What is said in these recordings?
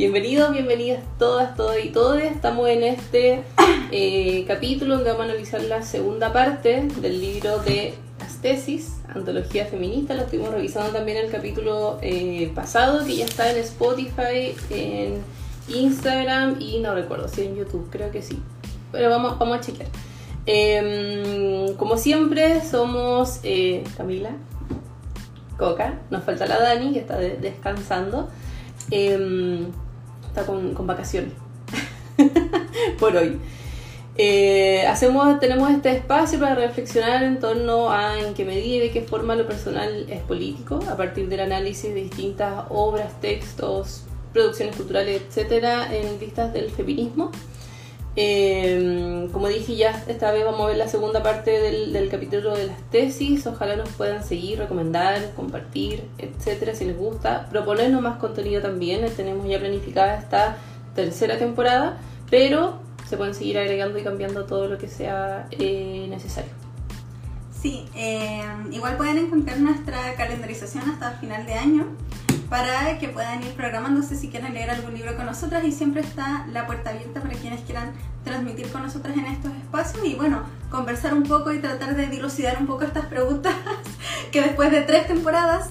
Bienvenidos, bienvenidas todas, todos y todos. Estamos en este eh, capítulo donde vamos a analizar la segunda parte del libro de las tesis, Antología Feminista. Lo estuvimos revisando también en el capítulo eh, pasado, que ya está en Spotify, en Instagram y no recuerdo si en YouTube, creo que sí. Pero vamos, vamos a chequear. Em, como siempre, somos eh, Camila, Coca, nos falta la Dani, que está descansando. Está con, vacaciones por hoy. Eh, hacemos, tenemos este espacio para reflexionar en torno a en qué medida y de qué forma lo personal es político, a partir del análisis de distintas obras, textos, producciones culturales, etcétera, en vistas del feminismo. Eh, como dije ya, esta vez vamos a ver la segunda parte del, capítulo de las tesis. Ojalá nos puedan seguir, recomendar, compartir, etcétera, si les gusta. Proponernos más contenido también. Tenemos ya planificada esta tercera temporada, pero se pueden seguir agregando y cambiando todo lo que sea eh, necesario. Sí, eh, igual pueden encontrar nuestra calendarización hasta final de año para que puedan ir programándose si quieren leer algún libro con nosotras y siempre está la puerta abierta para quienes quieran transmitir con nosotras en estos espacios y bueno, conversar un poco y tratar de dilucidar un poco estas preguntas que después de tres temporadas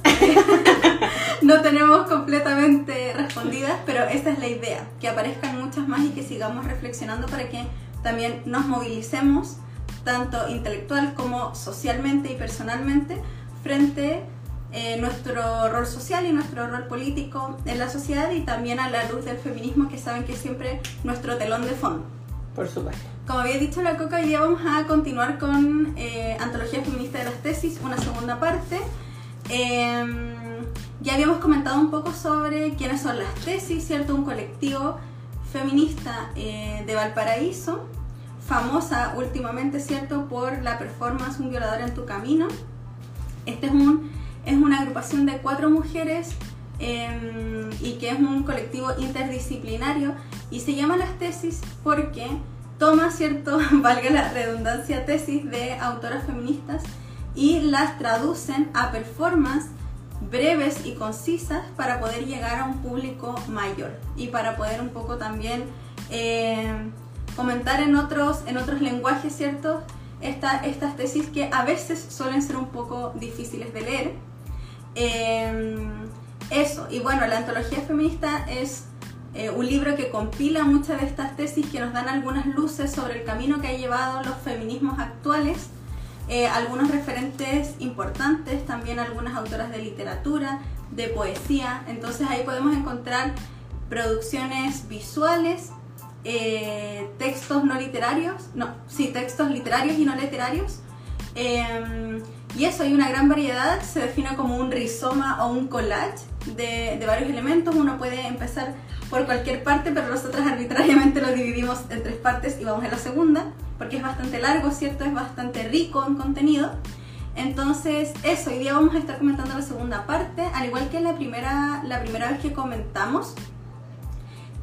no tenemos completamente respondidas, pero esa es la idea, que aparezcan muchas más y que sigamos reflexionando para que también nos movilicemos tanto intelectual como socialmente y personalmente frente a eh, nuestro rol social y nuestro rol político en la sociedad y también a la luz del feminismo que saben que es siempre nuestro telón de fondo. Por supuesto. Como había dicho la Coca, hoy día vamos a continuar con eh, Antología Feminista de las Tesis, una segunda parte. Em, ya habíamos comentado un poco sobre quiénes son las tesis, ¿cierto? Un colectivo feminista eh, de Valparaíso, famosa últimamente, ¿cierto? Por la performance Un violador en tu camino. Este es un es una agrupación de cuatro mujeres em, y que es un colectivo interdisciplinario y se llama las tesis porque toma, cierto, valga la redundancia, tesis de autoras feministas y las traducen a performances breves y concisas para poder llegar a un público mayor y para poder un poco también em, comentar en otros, en otros lenguajes, ¿cierto? estas tesis que a veces suelen ser un poco difíciles de leer Em, eso, y bueno, la antología feminista es eh, un libro que compila muchas de estas tesis que nos dan algunas luces sobre el camino que ha llevado los feminismos actuales, eh, algunos referentes importantes, también algunas autoras de literatura, de poesía, entonces ahí podemos encontrar producciones visuales, eh, textos no literarios, no, sí, textos literarios y no literarios, em, y eso, hay una gran variedad, se define como un rizoma o un collage de, varios elementos. Uno puede empezar por cualquier parte, pero nosotros arbitrariamente lo dividimos en tres partes y vamos a la segunda, porque es bastante largo, ¿cierto? Es bastante rico en contenido. Entonces, eso, hoy día vamos a estar comentando la segunda parte, al igual que la primera, la primera vez que comentamos.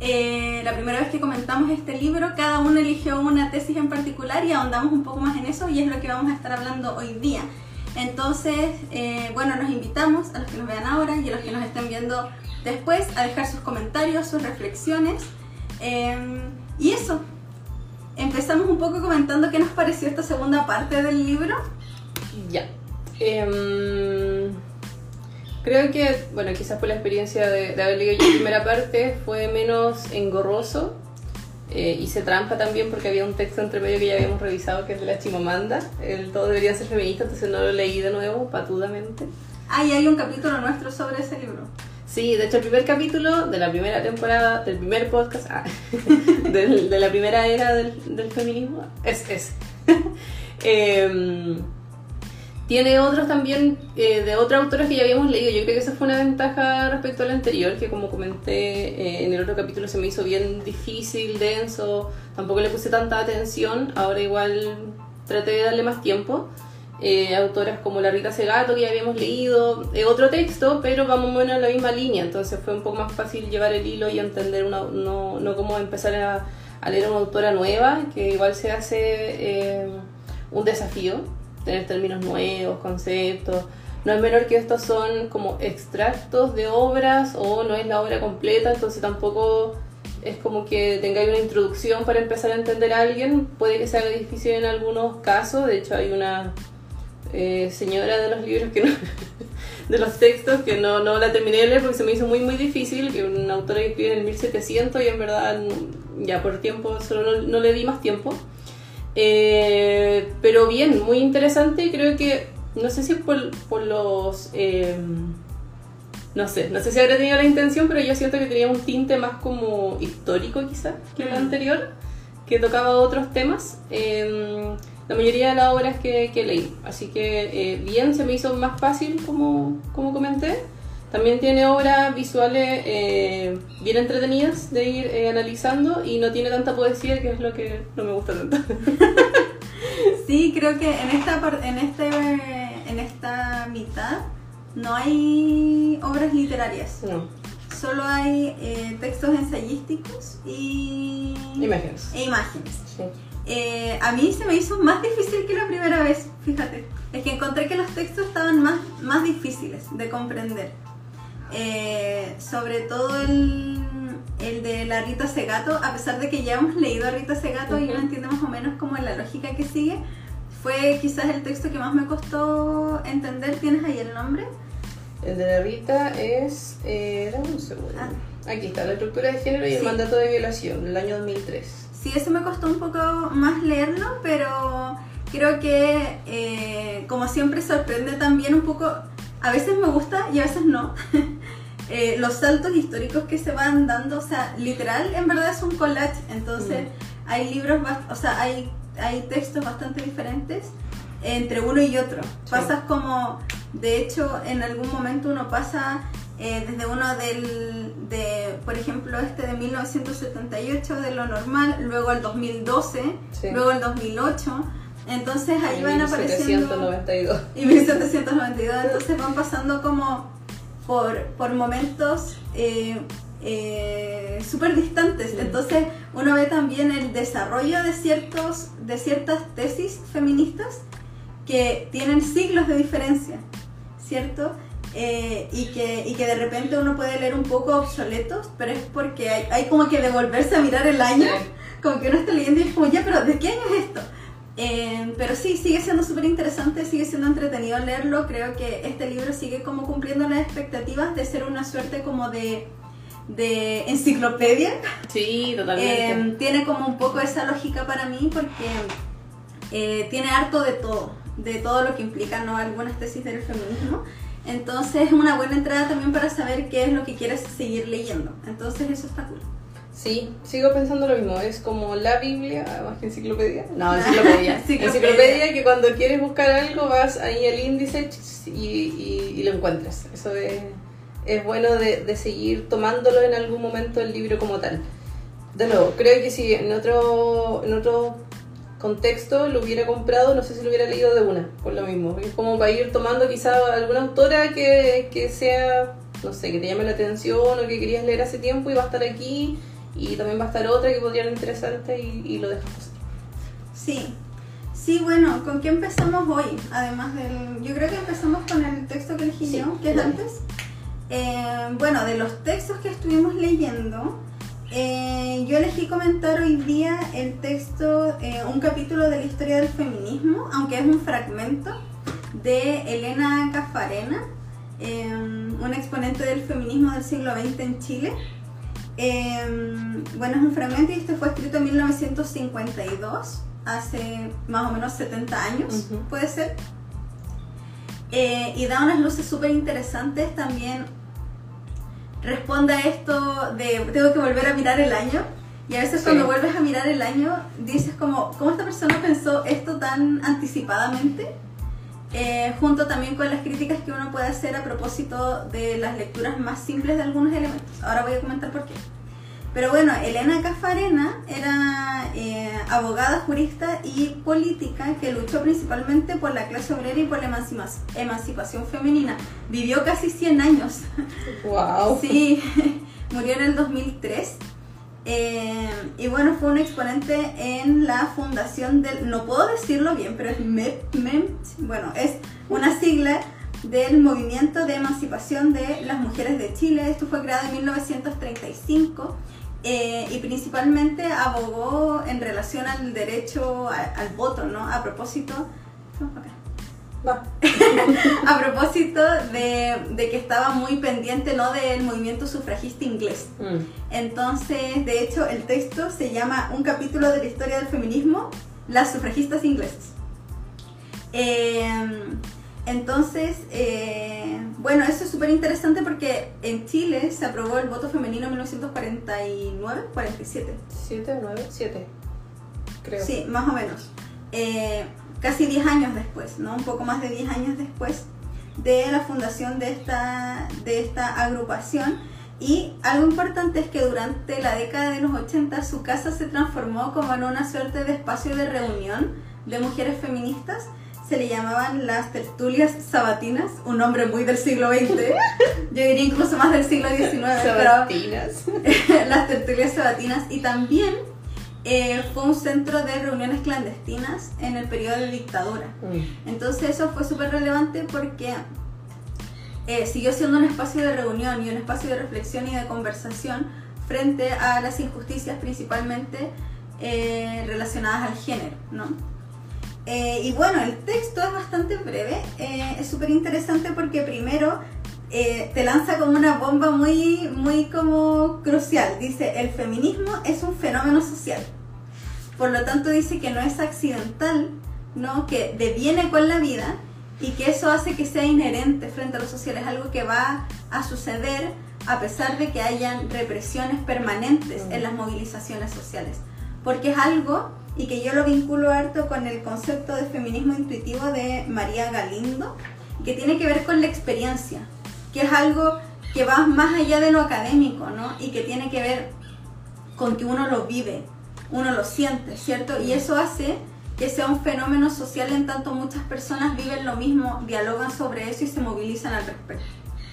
Eh, la primera vez que comentamos este libro, cada uno eligió una tesis en particular y ahondamos un poco más en eso y es lo que vamos a estar hablando hoy día. Entonces, eh, bueno, nos invitamos a los que nos vean ahora y a los que nos estén viendo después a dejar sus comentarios, sus reflexiones. Em, y eso, empezamos un poco comentando qué nos pareció esta segunda parte del libro. Ya. Em, creo que, bueno, quizás por la experiencia de, de haber leído la primera parte fue menos engorroso eh, hice trampa también porque había un texto entre medio que ya habíamos revisado que es de la Chimamanda. El todo debería ser feminista, entonces no lo leí de nuevo, patudamente. Ah, y hay un capítulo nuestro sobre ese libro. Sí, de hecho el primer capítulo de la primera temporada, del primer podcast, ah, de la primera era del, del feminismo, es ese. eh, tiene otros también eh, de otras autoras que ya habíamos leído. Yo creo que esa fue una ventaja respecto al anterior, que como comenté eh, en el otro capítulo se me hizo bien difícil, denso, tampoco le puse tanta atención. Ahora igual traté de darle más tiempo. Eh, autoras como la Rita Segato que ya habíamos leído, otro texto, pero vamos menos en la misma línea, entonces fue un poco más fácil llevar el hilo y entender una, no, no cómo empezar a, a leer una autora nueva, que igual se hace un desafío tener términos nuevos, conceptos, no es menor que estos son como extractos de obras o no es la obra completa, entonces tampoco es como que tengáis una introducción para empezar a entender a alguien. Puede que sea difícil en algunos casos, de hecho hay una eh, señora de los libros que no, de los textos que no, no la terminé de leer porque se me hizo muy muy difícil, que una autora que escribe en el 1700 y en verdad ya por tiempo solo no, le di más tiempo. Eh, pero bien, muy interesante, creo que, no sé si por, por los... Eh, no sé, no sé si habrá tenido la intención, pero yo siento que tenía un tinte más como histórico quizás que el mm. anterior, que tocaba otros temas. Em, la mayoría de las obras que, que leí. Así que eh, bien, se me hizo más fácil como, como comenté. También tiene obras visuales eh, bien entretenidas de ir eh, analizando y no tiene tanta poesía, que es lo que no me gusta tanto. sí, creo que en esta, en este, en esta mitad no hay obras literarias. No. Solo hay eh, textos ensayísticos y imágenes. E imágenes. Eh, a mí se me hizo más difícil que la primera vez, fíjate. Es que encontré que los textos estaban más, más difíciles de comprender. Eh, sobre todo el, el, de la Rita Segato, a pesar de que ya hemos leído a Rita Segato y uno entiende más o menos como la lógica que sigue, fue quizás el texto que más me costó entender. ¿Tienes ahí el nombre? El de la Rita es. Eh, un segundo. Ah. Aquí está, la estructura de género y el mandato de violación, el año 2003. Sí, eso me costó un poco más leerlo, pero creo que, eh, como siempre, sorprende también un poco. A veces me gusta y a veces no. Eh, los saltos históricos que se van dando, o sea, literal, en verdad es un collage. Entonces, mm. hay libros, o sea, hay, hay textos bastante diferentes entre uno y otro. Pasas como de hecho, en algún momento uno pasa eh, desde uno del, de, por ejemplo, este de 1978, de lo normal, luego el 2012, luego el 2008. Entonces ahí van apareciendo... 1792. Y 1792. Entonces van pasando como por, por momentos eh, eh, súper distantes. Entonces uno ve también el desarrollo de, ciertos, de ciertas tesis feministas que tienen siglos de diferencia. ¿cierto? Eh, y, que, y que de repente uno puede leer un poco obsoletos, pero es porque hay, hay como que devolverse a mirar el año, como que uno está leyendo y es como, ya, pero ¿de qué año es esto? Eh, pero sí, sigue siendo súper interesante, sigue siendo entretenido leerlo, creo que este libro sigue como cumpliendo las expectativas de ser una suerte como de, de enciclopedia. Sí, totalmente. Eh, tiene como un poco esa lógica para mí porque tiene harto de todo de todo lo que implica ¿no? algunas tesis del feminismo. Entonces es una buena entrada también para saber qué es lo que quieres seguir leyendo. Entonces eso está cool. Sí, sigo pensando lo mismo. Es como la Biblia, más que enciclopedia. No, enciclopedia. enciclopedia. que cuando quieres buscar algo vas ahí al índice y, y, lo encuentras. Eso es, es bueno de, de, seguir tomándolo en algún momento el libro como tal. De nuevo, creo que si en otro, en otro contexto lo hubiera comprado, no sé si lo hubiera leído de una, por lo mismo. Es como para ir tomando quizá alguna autora que, que sea, no sé, que te llame la atención o que querías leer hace tiempo y va a estar aquí y también va a estar otra que podría ser interesante y, lo dejas Sí, sí, bueno, ¿con qué empezamos hoy? Además del, yo creo que empezamos con el texto que elegí yo, que es antes. Eh, bueno, de los textos que estuvimos leyendo, eh, yo elegí comentar hoy día el texto, eh, un capítulo de la historia del feminismo, aunque es un fragmento, de Elena Cafarena, em, una exponente del feminismo del siglo XX en Chile. Em, bueno, es un fragmento y este fue escrito en 1952, hace más o menos 70 años, puede ser. Eh, y da unas luces súper interesantes también responde a esto de tengo que volver a mirar el año. Y a veces cuando vuelves a mirar el año, dices como, ¿cómo esta persona pensó esto tan anticipadamente? Eh, junto también con las críticas que uno puede hacer a propósito de las lecturas más simples de algunos elementos. Ahora voy a comentar por qué. Pero bueno, Elena Cafarena era eh, abogada, jurista y política que luchó principalmente por la clase obrera y por la emancipación femenina. Vivió casi 100 años. ¡Wow! Sí, murió en el 2003. Eh, y bueno, fue un exponente en la fundación del, no puedo decirlo bien, pero es MEP, bueno, es una sigla del movimiento de emancipación de las mujeres de Chile. Esto fue creado en 1935 eh, y principalmente abogó en relación al derecho al voto, ¿no? A propósito... a propósito de, que estaba muy pendiente ¿no? del movimiento sufragista inglés. Mm. Entonces, de hecho, el texto se llama Un capítulo de la historia del feminismo, las sufragistas inglesas. Em, entonces, eh, bueno, eso es súper interesante porque en Chile se aprobó el voto femenino en 1949, 47. ¿7 9? 7, creo. Sí, más o menos. Eh, casi 10 años después, ¿no? Un poco más de 10 años después de la fundación de esta, de esta agrupación. Y algo importante es que durante la década de los 80 su casa se transformó como en una suerte de espacio de reunión de mujeres feministas. Se le llamaban las tertulias sabatinas, un nombre muy del siglo XX, yo diría incluso más del siglo XIX. Sabatinas. las tertulias sabatinas. Y también eh, fue un centro de reuniones clandestinas en el periodo de dictadura. Mm. Entonces eso fue súper relevante porque eh, siguió siendo un espacio de reunión y un espacio de reflexión y de conversación frente a las injusticias principalmente eh, relacionadas al género. ¿no? y bueno, el texto es bastante breve, es súper interesante porque primero te lanza como una bomba muy, muy como crucial. Dice, el feminismo es un fenómeno social. Por lo tanto dice que no es accidental, ¿no? que deviene con la vida y que eso hace que sea inherente frente a lo social, es algo que va a suceder a pesar de que hayan represiones permanentes en las movilizaciones sociales. Porque es algo, y que yo lo vinculo harto con el concepto de feminismo intuitivo de María Galindo, que tiene que ver con la experiencia, que es algo que va más allá de lo académico, ¿no? Y que tiene que ver con que uno lo vive, uno lo siente, ¿cierto? Y eso hace que sea un fenómeno social en tanto muchas personas viven lo mismo, dialogan sobre eso y se movilizan al respecto.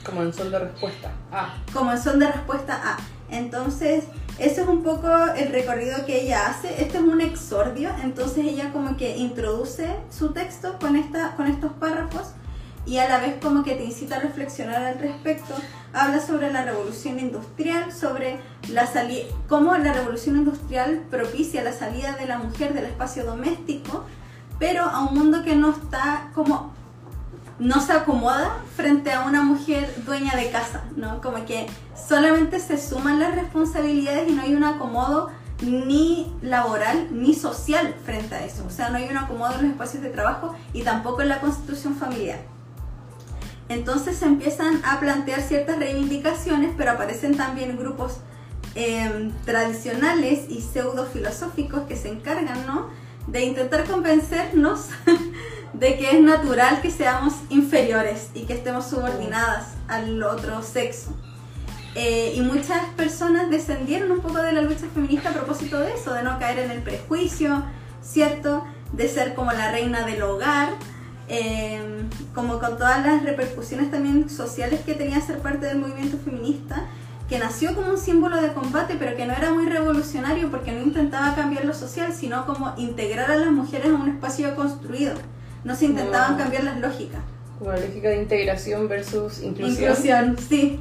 Como en son de respuesta A. Como en son de respuesta A. Entonces, eso es un poco el recorrido que ella hace. Este es un exordio, entonces ella como que introduce su texto con, esta, con estos párrafos y a la vez como que te incita a reflexionar al respecto. Habla sobre la revolución industrial, sobre la cómo la revolución industrial propicia la salida de la mujer del espacio doméstico, pero a un mundo que no está como no se acomoda frente a una mujer dueña de casa, ¿no? Como que solamente se suman las responsabilidades y no hay un acomodo ni laboral ni social frente a eso. O sea, no hay un acomodo en los espacios de trabajo y tampoco en la constitución familiar. Entonces se empiezan a plantear ciertas reivindicaciones, pero aparecen también grupos em, tradicionales y pseudo filosóficos que se encargan ¿no? de intentar convencernos de que es natural que seamos inferiores y que estemos subordinadas al otro sexo. Eh, y muchas personas descendieron un poco de la lucha feminista a propósito de eso, de no caer en el prejuicio, ¿cierto? De ser como la reina del hogar, Em, como con todas las repercusiones también sociales que tenía ser parte del movimiento feminista, que nació como un símbolo de combate, pero que no era muy revolucionario porque no intentaba cambiar lo social, sino como integrar a las mujeres en un espacio construido. No se intentaban cambiar las lógicas. Como la lógica de integración versus inclusión. Inclusión, sí.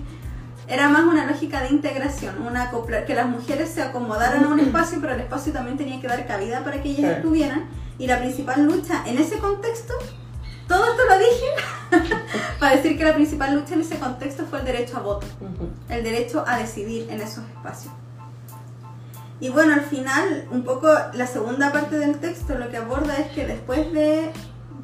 Era más una lógica de integración, una que las mujeres se acomodaran a un espacio, pero el espacio también tenía que dar cabida para que ellas estuvieran. Y la principal lucha en ese contexto todo esto lo dije para decir que la principal lucha en ese contexto fue el derecho a voto, el derecho a decidir en esos espacios. Y bueno, al final, un poco la segunda parte del texto lo que aborda es que después de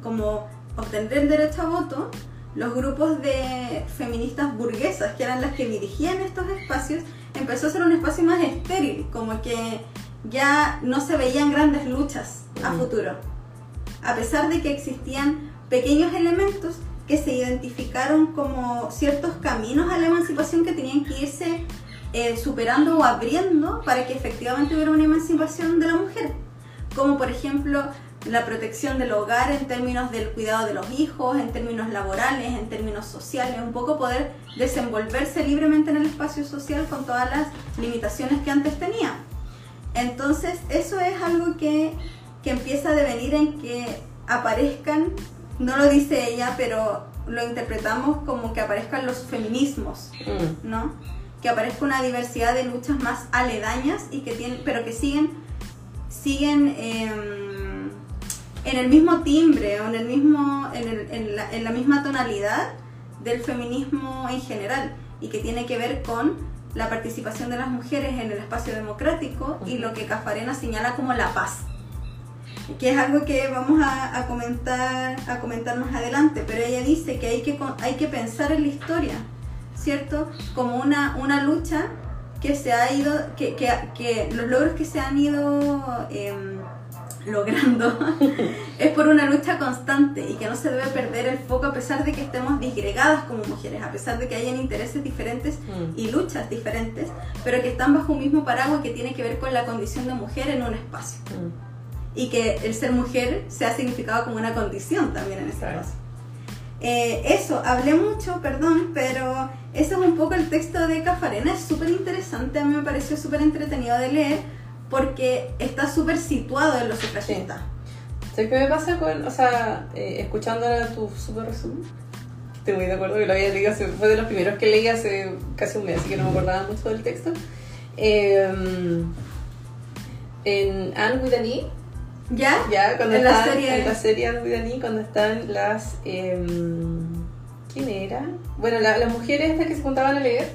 como obtener el derecho a voto, los grupos de feministas burguesas, que eran las que dirigían estos espacios, empezó a ser un espacio más estéril, como que ya no se veían grandes luchas a futuro. A pesar de que existían pequeños elementos que se identificaron como ciertos caminos a la emancipación que tenían que irse eh, superando o abriendo para que efectivamente hubiera una emancipación de la mujer. Como por ejemplo la protección del hogar en términos del cuidado de los hijos, en términos laborales, en términos sociales, un poco poder desenvolverse libremente en el espacio social con todas las limitaciones que antes tenía. Entonces eso es algo que, que empieza a devenir en que aparezcan no lo dice ella, pero lo interpretamos como que aparezcan los feminismos, Mm. ¿no? Que aparezca una diversidad de luchas más aledañas y que tienen, pero que siguen, siguen em, en el mismo timbre o en el mismo, en, el- en la, en la misma tonalidad del feminismo en general y que tiene que ver con la participación de las mujeres en el espacio democrático y lo que Cafarena señala como la paz que es algo que vamos a, a comentar a comentar más adelante, pero ella dice que hay que, hay que pensar en la historia, ¿cierto? Como una, una lucha que se ha ido, que, que, que los logros que se han ido em, logrando es por una lucha constante y que no se debe perder el foco a pesar de que estemos disgregadas como mujeres, a pesar de que hayan intereses diferentes Mm. y luchas diferentes, pero que están bajo un mismo paraguas que tiene que ver con la condición de mujer en un espacio Mm. Y que el ser mujer se ha significado como una condición también en ese Claro. caso. Eh, eso, hablé mucho, perdón, pero ese es un poco el texto de Cafarena, es súper interesante, a mí me pareció súper entretenido de leer porque está súper situado en los sufragistas. ¿Sabes qué me pasa con, o sea, eh, escuchando ahora tu super resumen? Estoy muy de acuerdo que lo había leído, hace- fue de los primeros que leí hace casi un mes, así que no me acordaba mucho del texto. Eh, en Anne with an E, ¿Ya? ya, cuando En la serie- en la serie cuando están las, em, ¿quién era? Bueno, la- las mujeres estas que se juntaban a leer,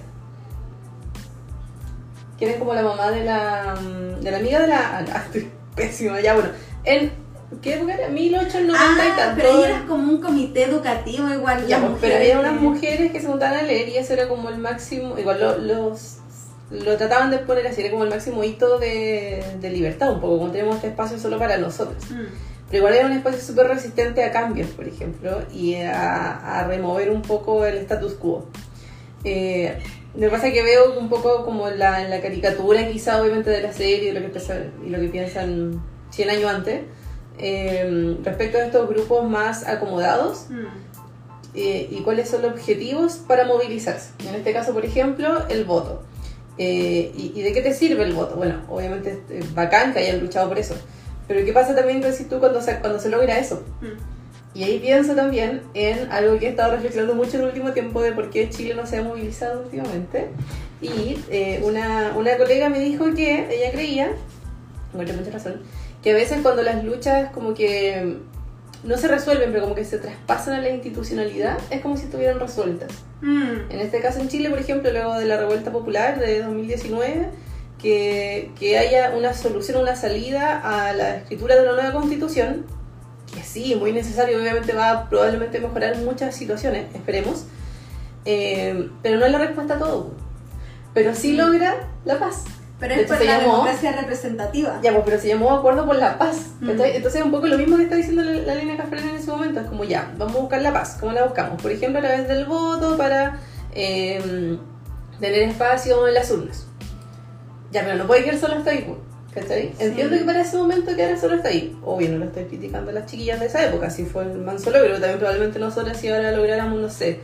que eran como la mamá de la, mm, de la amiga de la, ah, estoy pésima, ya, bueno, en, ¿qué época era? 1890 y Ah, tanto. pero ahí era como un comité educativo igual. Ya, pues, pero había unas mujeres que se juntaban a leer y eso era como el máximo, igual lo, los, lo trataban de poner así, era como el máximo hito de, de libertad, un poco, como tenemos este espacio solo para nosotros. Mm. Pero igual era un espacio súper resistente a cambios, por ejemplo, y a, a remover un poco el status quo. Eh, me pasa que veo un poco como la, en la caricatura quizá obviamente de la serie de lo que pesa- y lo que piensan 100 años antes, eh, respecto a estos grupos más acomodados Mm. eh, y cuáles son los objetivos para movilizarse. En este caso, por ejemplo, el voto. Eh, y, y de qué te sirve el voto? Bueno, obviamente es bacán que hayan luchado por eso. Pero ¿qué pasa también, decís tú, cuando se, cuando se logra eso? Mm. Y ahí pienso también en algo que he estado reflexionando mucho en el último tiempo de por qué Chile no se ha movilizado últimamente. Y eh, una, una colega me dijo que ella creía, encuentro mucha razón, que a veces cuando las luchas como que no se resuelven, pero como que se traspasan a la institucionalidad, es como si estuvieran resueltas. Mm. En este caso en Chile, por ejemplo, luego de la revuelta popular de 2019, que, que haya una solución, una salida a la escritura de una nueva constitución, que sí, muy necesario, obviamente va a probablemente mejorar muchas situaciones, esperemos, eh, pero no es la respuesta a todo. Pero sí logra la paz. Pero es por la llamó- democracia representativa. Ya, pues, pero se llamó Acuerdo por la Paz. Mm. Entonces es un poco lo mismo que está diciendo la, la línea Cafrena en ese momento. Es como ya, vamos a buscar la paz. ¿Cómo la buscamos? Por ejemplo, a través del voto para eh, tener espacio en las urnas. Ya, pero no puede quedar solo hasta ahí. pues, ¿Cachai? Sí. Entiendo que para ese momento quedara solo hasta ahí. Obvio, no lo estoy criticando a las chiquillas de esa época. Si fue el manso logro, también probablemente nosotras si ahora lográramos, no sé,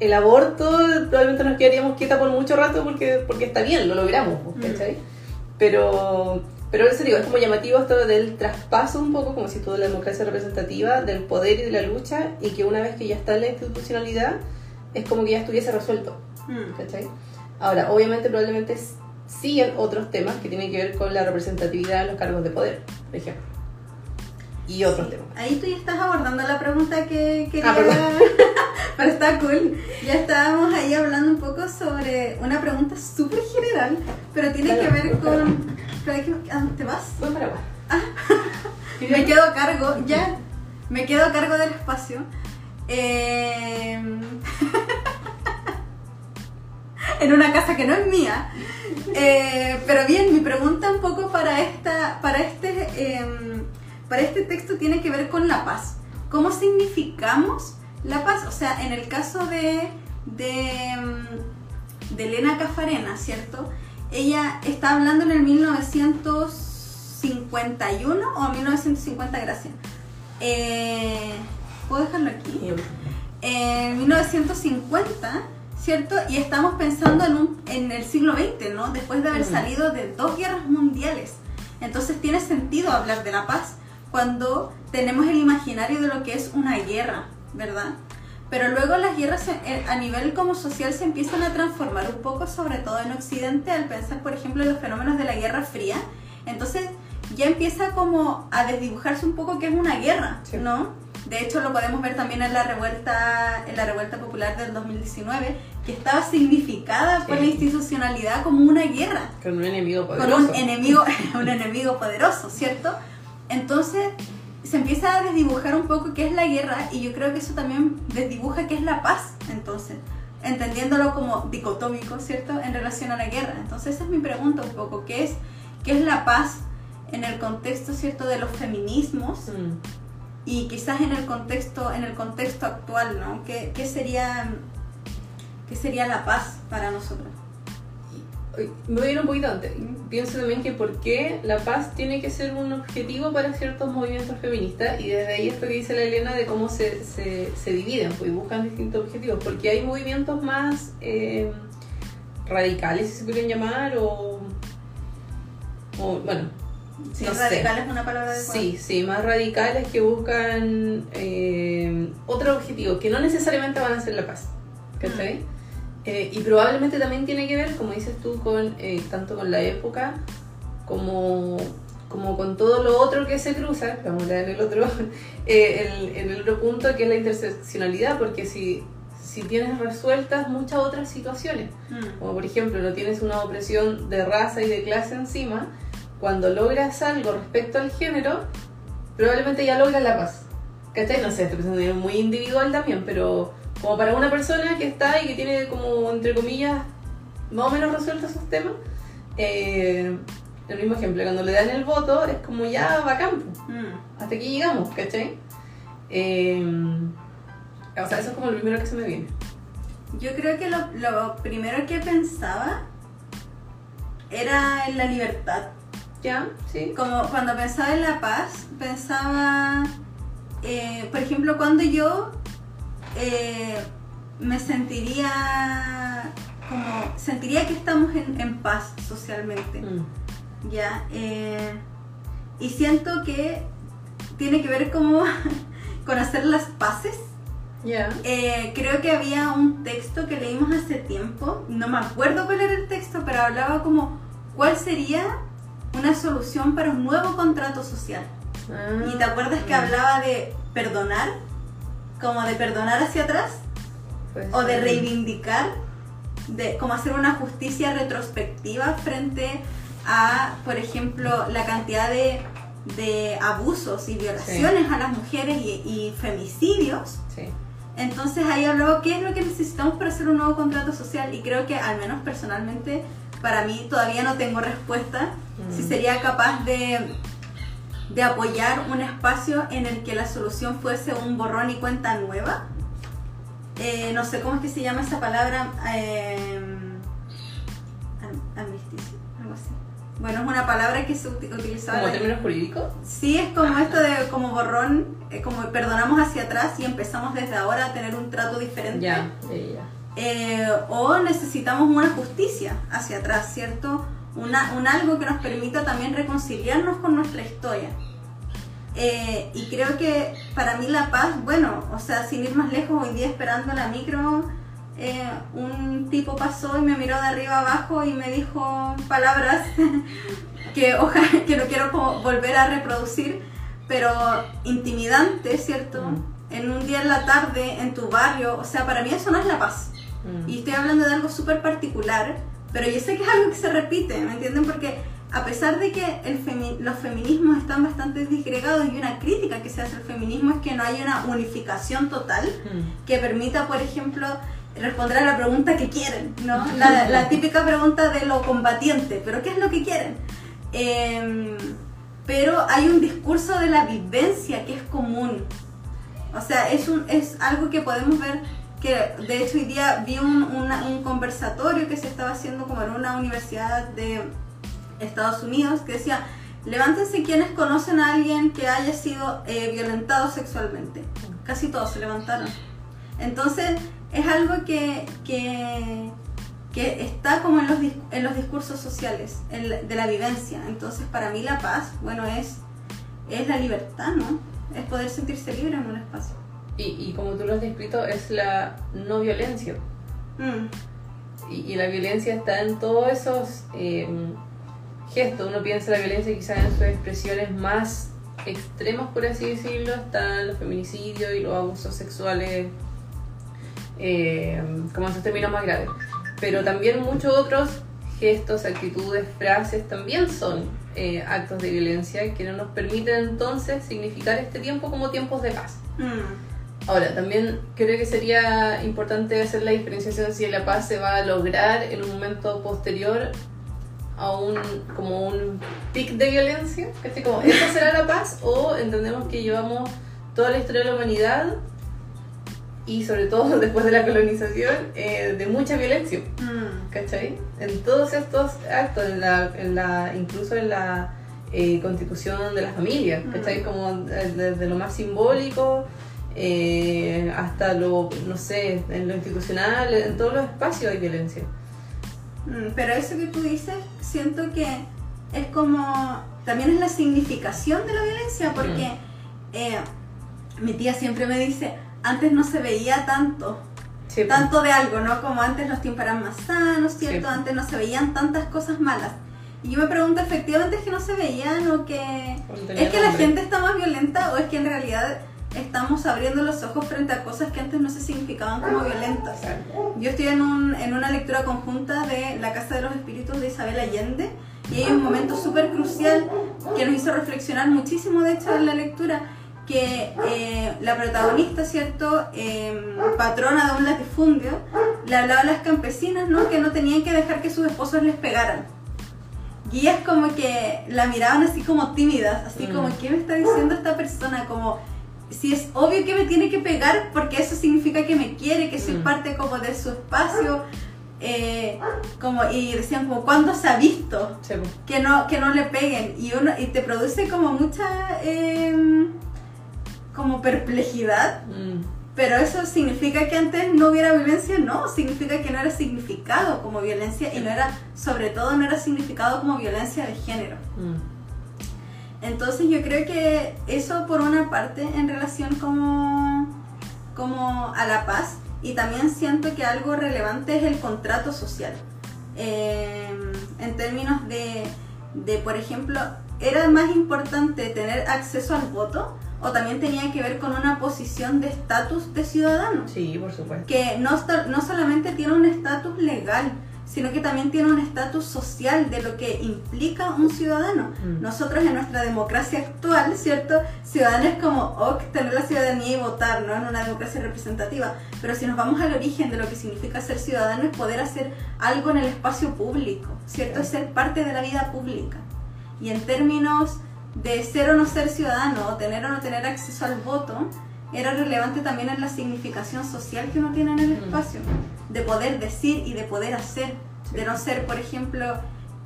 el aborto, probablemente nos quedaríamos quieta por mucho rato porque, porque está bien, lo logramos, Mm. ¿cachai? Pero, pero eso digo, es como llamativo esto del traspaso un poco, como si todo la democracia representativa, del poder y de la lucha, y que una vez que ya está en la institucionalidad, es como que ya estuviese resuelto, Mm. ¿cachai? Ahora, obviamente probablemente siguen otros temas que tienen que ver con la representatividad en los cargos de poder, por ejemplo. Y otros Sí. temas. Ahí tú ya estás abordando la pregunta que quería. Ah. Pero está cool. Ya estábamos ahí hablando un poco sobre una pregunta súper general, pero tiene que ver con. Espera, ¿qué- ¿A dónde te vas? Buen paraguas. Me quedo a cargo, ya. Me quedo a cargo del espacio. Eh, en una casa que no es mía. Eh, pero bien, mi pregunta un poco para esta, para este, em, para este texto tiene que ver con la paz. ¿Cómo significamos la paz? O sea, en el caso de, de, em, de Elena Cafarena, ¿cierto? Ella está hablando en el 1951 o 1950, gracias. Eh, ¿Puedo dejarlo aquí? en 1950, ¿cierto? Y estamos pensando en, un, en el siglo XX, ¿no? Después de haber salido de dos guerras mundiales. Entonces tiene sentido hablar de la paz, cuando tenemos el imaginario de lo que es una guerra, ¿verdad? Pero luego las guerras eh, a nivel como social se empiezan a transformar un poco, sobre todo en Occidente, al pensar, por ejemplo, en los fenómenos de la Guerra Fría. Entonces ya empieza como a desdibujarse un poco que es una guerra, ¿no? De hecho, lo podemos ver también en la revuelta, en la revuelta popular del 2019, que estaba significada por la institucionalidad como una guerra. Con un enemigo poderoso. Con un enemigo, un enemigo poderoso, ¿cierto? Entonces, se empieza a desdibujar un poco qué es la guerra y yo creo que eso también desdibuja qué es la paz, entonces, entendiéndolo como dicotómico, ¿cierto? En relación a la guerra. Entonces esa es mi pregunta un poco, ¿qué es, qué es la paz en el contexto, ¿cierto? De los feminismos mm. y quizás en el contexto, en el contexto actual, ¿no? ¿Qué, qué sería, ¿Qué sería la paz para nosotros? Me voy a ir un poquito antes. Pienso también que por qué la paz tiene que ser un objetivo para ciertos movimientos feministas y desde ahí esto que dice la Elena de cómo se, se, se dividen pues, y buscan distintos objetivos. Porque hay movimientos más eh, radicales, si se pueden llamar, o, o bueno, Sí, radical es una palabra de Sí, sí, más radicales que buscan eh, otro objetivo, que no necesariamente van a ser la paz. ¿Cachai? Mm. Eh, y probablemente también tiene que ver, como dices tú, con eh, tanto con la época como, como con todo lo otro que se cruza, vamos a en el otro, eh, en el otro punto que es la interseccionalidad, porque si, si tienes resueltas muchas otras situaciones, mm. como por ejemplo no tienes una opresión de raza y de clase encima, cuando logras algo respecto al género, probablemente ya logras la paz. ¿Cachai? No sé, estoy pensando muy individual también, pero como para una persona que está y que tiene como, entre comillas, más o menos resueltos esos temas, eh, el mismo ejemplo, cuando le dan el voto es como ya va a campo. Mm. Hasta aquí llegamos, ¿cachai? Eh, o sea, eso es como lo primero que se me viene. Yo creo que lo, lo primero que pensaba era en la libertad. ¿Ya? Sí. Como cuando pensaba en la paz, pensaba, eh, por ejemplo, cuando yo eh, me sentiría como, sentiría que estamos en, paz socialmente. Mm. Ya, eh, y siento que tiene que ver como con hacer las paces. Eh, creo que había un texto que leímos hace tiempo, no me acuerdo cuál era el texto, pero hablaba como cuál sería una solución para un nuevo contrato social. y te acuerdas que ah. hablaba de perdonar como de perdonar hacia atrás o de reivindicar, de como hacer una justicia retrospectiva frente a, por ejemplo, la cantidad de, de abusos y violaciones a las mujeres y, femicidios. Entonces ahí habló qué es lo que necesitamos para hacer un nuevo contrato social y creo que al menos personalmente para mí todavía no tengo respuesta si mm. sería capaz de de apoyar un espacio en el que la solución fuese un borrón y cuenta nueva. Eh, no sé cómo es que se llama esa palabra. Eh, algo así. Bueno, es una palabra que se utilizaba. ¿Como término jurídico? Sí, es como esto de como borrón, eh, como perdonamos hacia atrás y empezamos desde ahora a tener un trato diferente. Ya, ya. Eh, o necesitamos una justicia hacia atrás, ¿cierto? Una, un algo que nos permita también reconciliarnos con nuestra historia. Eh, y creo que para mí la paz, bueno, o sea, sin ir más lejos, hoy día esperando la micro, eh, un tipo pasó y me miró de arriba abajo y me dijo palabras que, ojalá, que no quiero volver a reproducir, pero intimidante, ¿cierto? Mm. En un día en la tarde, en tu barrio, o sea, para mí eso no es la paz. Mm. Y estoy hablando de algo súper particular pero yo sé que es algo que se repite, ¿me entienden? Porque a pesar de que el los feminismos están bastante disgregados y una crítica que se hace al feminismo es que no hay una unificación total que permita, por ejemplo, responder a la pregunta que quieren, ¿no? La, típica pregunta de lo combatiente, pero ¿qué es lo que quieren? Em, pero hay un discurso de la vivencia que es común. O sea, es, un, es algo que podemos ver que de hecho hoy día vi un, un, conversatorio que se estaba haciendo como en una universidad de Estados Unidos que decía, levántense quienes conocen a alguien que haya sido eh, violentado sexualmente. Casi todos se levantaron. Entonces es algo que, que, que está como en los, en los discursos sociales, de la vivencia. Entonces para mí la paz, bueno, es es la libertad, ¿no? Es poder sentirse libre en un espacio. Y, y como tú lo has descrito, es la no violencia. Mm, Y, y la violencia está en todos esos eh, gestos. Uno piensa la violencia quizás en sus expresiones más extremas, por así decirlo. Están los feminicidios y los abusos sexuales eh, como en sus términos más graves. Pero también muchos otros gestos, actitudes, frases también son eh, actos de violencia que no nos permiten entonces significar este tiempo como tiempos de paz. mm, Ahora, también creo que sería importante hacer la diferenciación si la paz se va a lograr en un momento posterior a un como un pic de violencia, ¿cachai? Como, ¿esto será la paz? O entendemos que llevamos toda la historia de la humanidad y sobre todo después de la colonización eh, de mucha violencia, mm, ¿cachai? En todos estos actos, en la, en la, incluso en la eh, constitución de la familia, ¿cachai? Mm. Como eh, desde lo más simbólico eh, hasta lo, no sé, en lo institucional, en todos los espacios hay violencia. mm. Pero eso que tú dices, siento que es como. También es la significación de la violencia, porque eh, mi tía siempre me dice: antes no se veía tanto. Sí, pues. tanto de algo, ¿no? Como antes los tiempos eran más sanos, ¿cierto? Sí. Antes no se veían tantas cosas malas. Y yo me pregunto, efectivamente, es que no se veían o que... ¿Es que la gente está más violenta o es que en realidad estamos abriendo los ojos frente a cosas que antes no se significaban como violentas? Yo estoy en, un, en una lectura conjunta de La Casa de los Espíritus de Isabel Allende y hay un momento súper crucial que nos hizo reflexionar muchísimo, de hecho, en la lectura, que eh, la protagonista, ¿cierto?, Eh, patrona de un latifundio, le hablaba a las campesinas, ¿no?, que no tenían que dejar que sus esposos les pegaran. Y ellas como que la miraban así como tímidas, así Mm. como, ¿qué me está diciendo esta persona? Como, si es obvio que me tiene que pegar porque eso significa que me quiere, que soy Mm. parte como de su espacio. eh, como, y decían como, ¿cuándo se ha visto? Sí, que no, que no le peguen y uno y te produce como mucha em, como perplejidad Mm. pero eso significa que antes no hubiera violencia no significa que no era significado como violencia y no era sobre todo no era significado como violencia de género Mm. Entonces yo creo que eso por una parte en relación como, como a la paz y también siento que algo relevante es el contrato social. Eh, en términos de, de, por ejemplo, ¿era más importante tener acceso al voto o también tenía que ver con una posición de estatus de ciudadano? Sí, por supuesto. que no, no solamente tiene un estatus legal, sino que también tiene un estatus social de lo que implica un ciudadano. Mm. Nosotros en nuestra democracia actual, ¿cierto? Ciudadano es como, ok, tener la ciudadanía y votar, ¿no? En una democracia representativa. Pero si nos vamos al origen de lo que significa ser ciudadano es poder hacer algo en el espacio público, ¿cierto? Es ser parte de la vida pública. Y en términos de ser o no ser ciudadano, o tener o no tener acceso al voto, era relevante también en la significación social que uno tiene en el Mm. espacio, de poder decir y de poder hacer, de no ser, por ejemplo,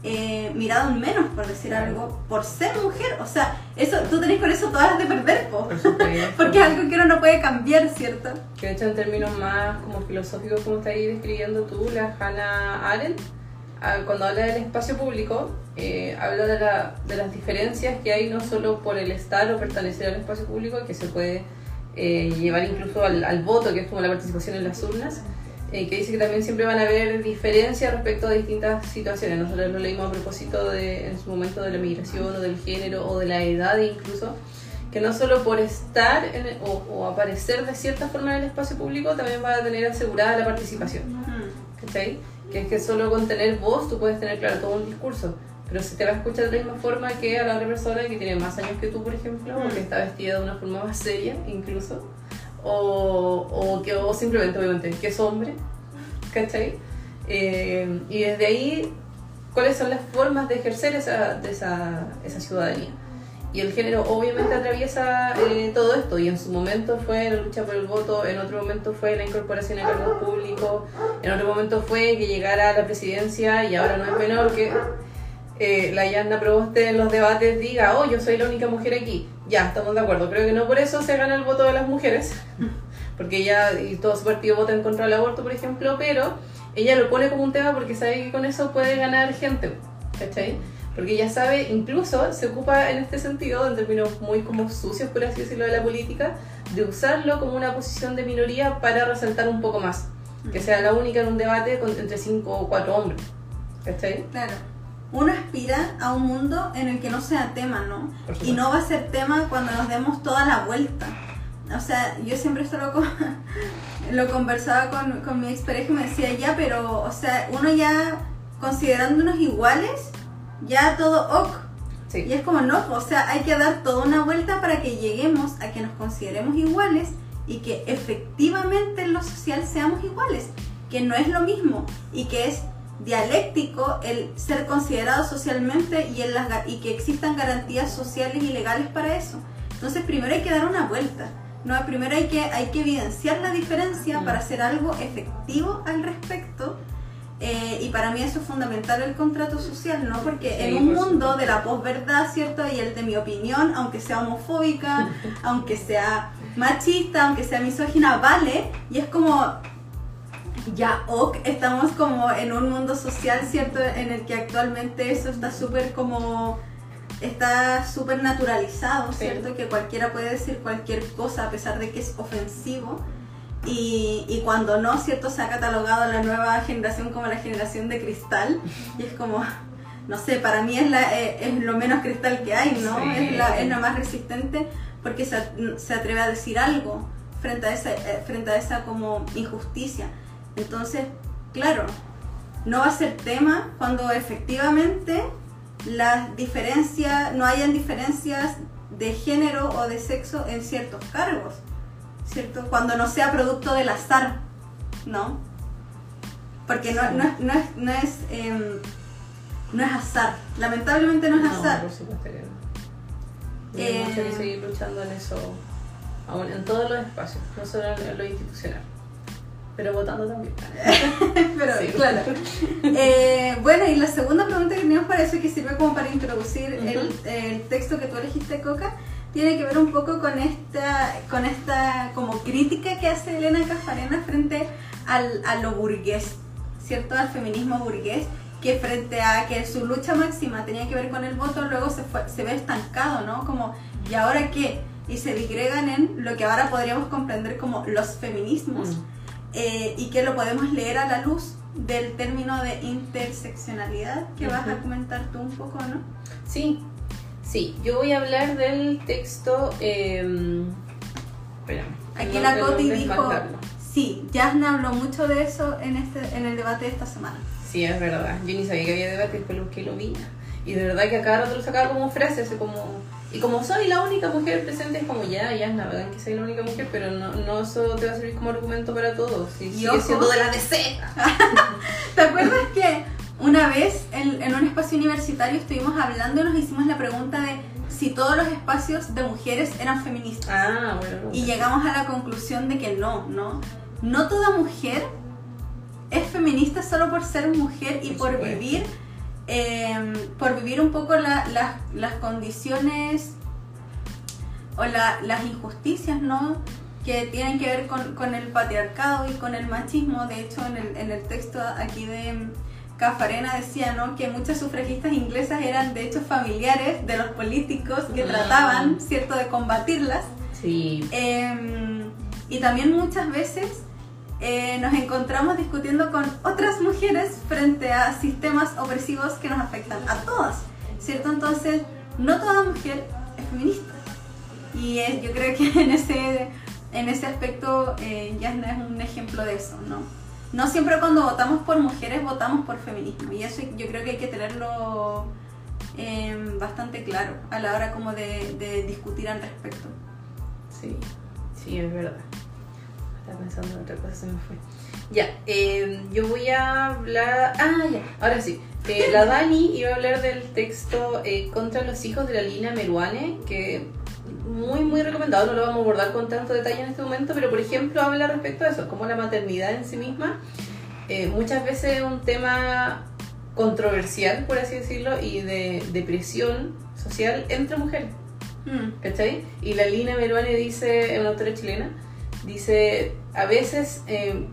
eh, mirado en menos, por decir algo, por ser mujer. O sea, eso tú tenés con eso todas las de perder, po. Por porque es algo que uno no puede cambiar, ¿cierto? Que de hecho en términos más como filosóficos como estás ahí describiendo tú, la Hannah Arendt, ah, cuando habla del espacio público, eh, habla de, la- de las diferencias que hay no solo por el estar o pertenecer al espacio público, que se puede eh, llevar incluso al, al voto, que es como la participación en las urnas, eh, que dice que también siempre van a haber diferencias respecto a distintas situaciones. Nosotros lo leímos a propósito de, en su momento de la migración o del género o de la edad incluso, que no solo por estar en el- o, o aparecer de cierta forma en el espacio público también va a tener asegurada la participación. ¿Cachai? Que es que solo con tener voz tú puedes tener, claro, todo un discurso. Pero si te va a escuchar de la misma forma que a la otra persona que tiene más años que tú, por ejemplo, o que está vestida de una forma más seria, incluso, o, o que o simplemente, obviamente, que es hombre, ¿cachai? Eh, y desde ahí, ¿cuáles son las formas de ejercer esa, de esa, esa ciudadanía? Y el género obviamente atraviesa eh, todo esto y en su momento fue la lucha por el voto, en otro momento fue la incorporación a cargos públicos, en otro momento fue que llegara a la presidencia y ahora no es menor que eh, la Yanna Proboste en los debates diga, oh, yo soy la única mujer aquí. Ya, estamos de acuerdo. Creo que no por eso se gana el voto de las mujeres, porque ella y todo su partido vota contra del aborto, por ejemplo, pero ella lo pone como un tema porque sabe que con eso puede ganar gente, ¿cachai? Porque ella sabe, incluso se ocupa en este sentido, en términos muy como sucios, por así decirlo, de la política, de usarlo como una posición de minoría para resaltar un poco más. Que sea la única en un debate entre cinco o cuatro hombres. ¿Cachai? Claro. Uno aspira a un mundo en el que no sea tema, ¿no? Y no va a ser tema cuando nos demos toda la vuelta. O sea, yo siempre esto lo, lo conversaba con, con mi expareja y me decía, ya, pero, o sea, uno ya considerándonos iguales, ya todo ok. Sí. Y es como no, o sea, hay que dar toda una vuelta para que lleguemos a que nos consideremos iguales y que efectivamente en lo social seamos iguales, que no es lo mismo y que es dialéctico el ser considerado socialmente y, en las y que existan garantías sociales y legales para eso. Entonces primero hay que dar una vuelta. No, primero hay que, hay que evidenciar la diferencia Mm. para hacer algo efectivo al respecto. Eh, y para mí eso es fundamental el contrato social, ¿no? Porque Sí, en un por mundo de la posverdad, ¿cierto? Y el de mi opinión, aunque sea homofóbica, aunque sea machista, aunque sea misógina, vale. Y es como, ya, ok, estamos como en un mundo social, ¿cierto? En el que actualmente eso está súper como, está súper naturalizado, Sí. ¿cierto? Que cualquiera puede decir cualquier cosa a pesar de que es ofensivo. Y, y cuando no, ¿cierto? Se ha catalogado a la nueva generación como la generación de cristal. Y es como, no sé, para mí es, la, eh, es lo menos cristal que hay, ¿no? Sí. Es, la, es la más resistente porque se, se atreve a decir algo frente a esa, eh, frente a esa como injusticia. Entonces, claro, no va a ser tema cuando efectivamente las diferencias, no hayan diferencias de género o de sexo en ciertos cargos, ¿cierto? Cuando no sea producto del azar, ¿no? Porque no, no, es- no es, no, es, em, no es azar, lamentablemente no es azar. por supuesto que no. Y hay Eh, mucho que seguir luchando en eso, aún en todos los espacios, no solo en lo institucional. Pero votando también. Pero Sí. claro. Eh, bueno, y la segunda pregunta que teníamos para eso, que sirve como para introducir el, Ujú. el texto que tú elegiste, Coca, tiene que ver un poco con esta, con esta como crítica que hace Elena Cafarena frente al, a lo burgués, ¿cierto? Al feminismo burgués, que frente a que su lucha máxima tenía que ver con el voto, luego se, fue- se ve estancado, ¿no? Como, ¿y ahora qué? Y se digregan en lo que ahora podríamos comprender como los feminismos Mm. Eh, y que lo podemos leer a la luz del término de interseccionalidad que vas a comentar tú un poco, ¿no? Sí, sí, yo voy a hablar del texto. Eh, espérame. Aquí no la Coti dijo, sí, Jasna habló mucho de eso en, este, en el debate de esta semana. Sí, es verdad. Yo ni sabía que había debate, después que lo vi. Y de verdad que a cada rato lo sacaba como frase, así como... Y como soy la única mujer presente, es como ya, ya es nada, que soy la única mujer, pero no, no eso te va a servir como argumento para todos. Y sigue ojo. siendo de la DC. ¿Te acuerdas que una vez en, en un espacio universitario estuvimos hablando y nos hicimos la pregunta de si todos los espacios de mujeres eran feministas? Ah, bueno. no. Y llegamos a la conclusión de que no, ¿no? No toda mujer es feminista solo por ser mujer y Por vivir, eh, por vivir un poco la- la- las condiciones o la- las injusticias, ¿no? Que tienen que ver con, con el patriarcado y con el machismo. De hecho, en el, en el texto aquí de Cafarena decía, ¿no? Que muchas sufragistas inglesas eran de hecho familiares de los políticos que Mm. trataban, ¿cierto?, de combatirlas. Sí. Eh, y también muchas veces eh, nos encontramos discutiendo con otras mujeres frente a sistemas opresivos que nos afectan a todas, ¿cierto? Entonces, no toda mujer es feminista. Y eh, yo creo que en ese, en ese aspecto eh, Yasna es un ejemplo de eso, ¿no? No siempre cuando votamos por mujeres votamos por feminismo. Y eso yo creo que hay que tenerlo eh, bastante claro a la hora como de, de discutir al respecto. Sí, sí, es verdad. Estaba pensando en otra cosa, se me fue. Ya, eh, yo voy a hablar. Ah, ya, ahora sí. Eh, la Dani iba a hablar del texto eh, contra los hijos de la Lina Meruane, que muy, muy recomendado, no lo vamos a abordar con tanto detalle en este momento, pero por ejemplo habla respecto a eso, como la maternidad en sí misma, eh, muchas veces es un tema controversial, por así decirlo, y de, de presión social entre mujeres. Mm. ¿Cachai? Y la Lina Meruane dice, una autora chilena, dice, a veces eh,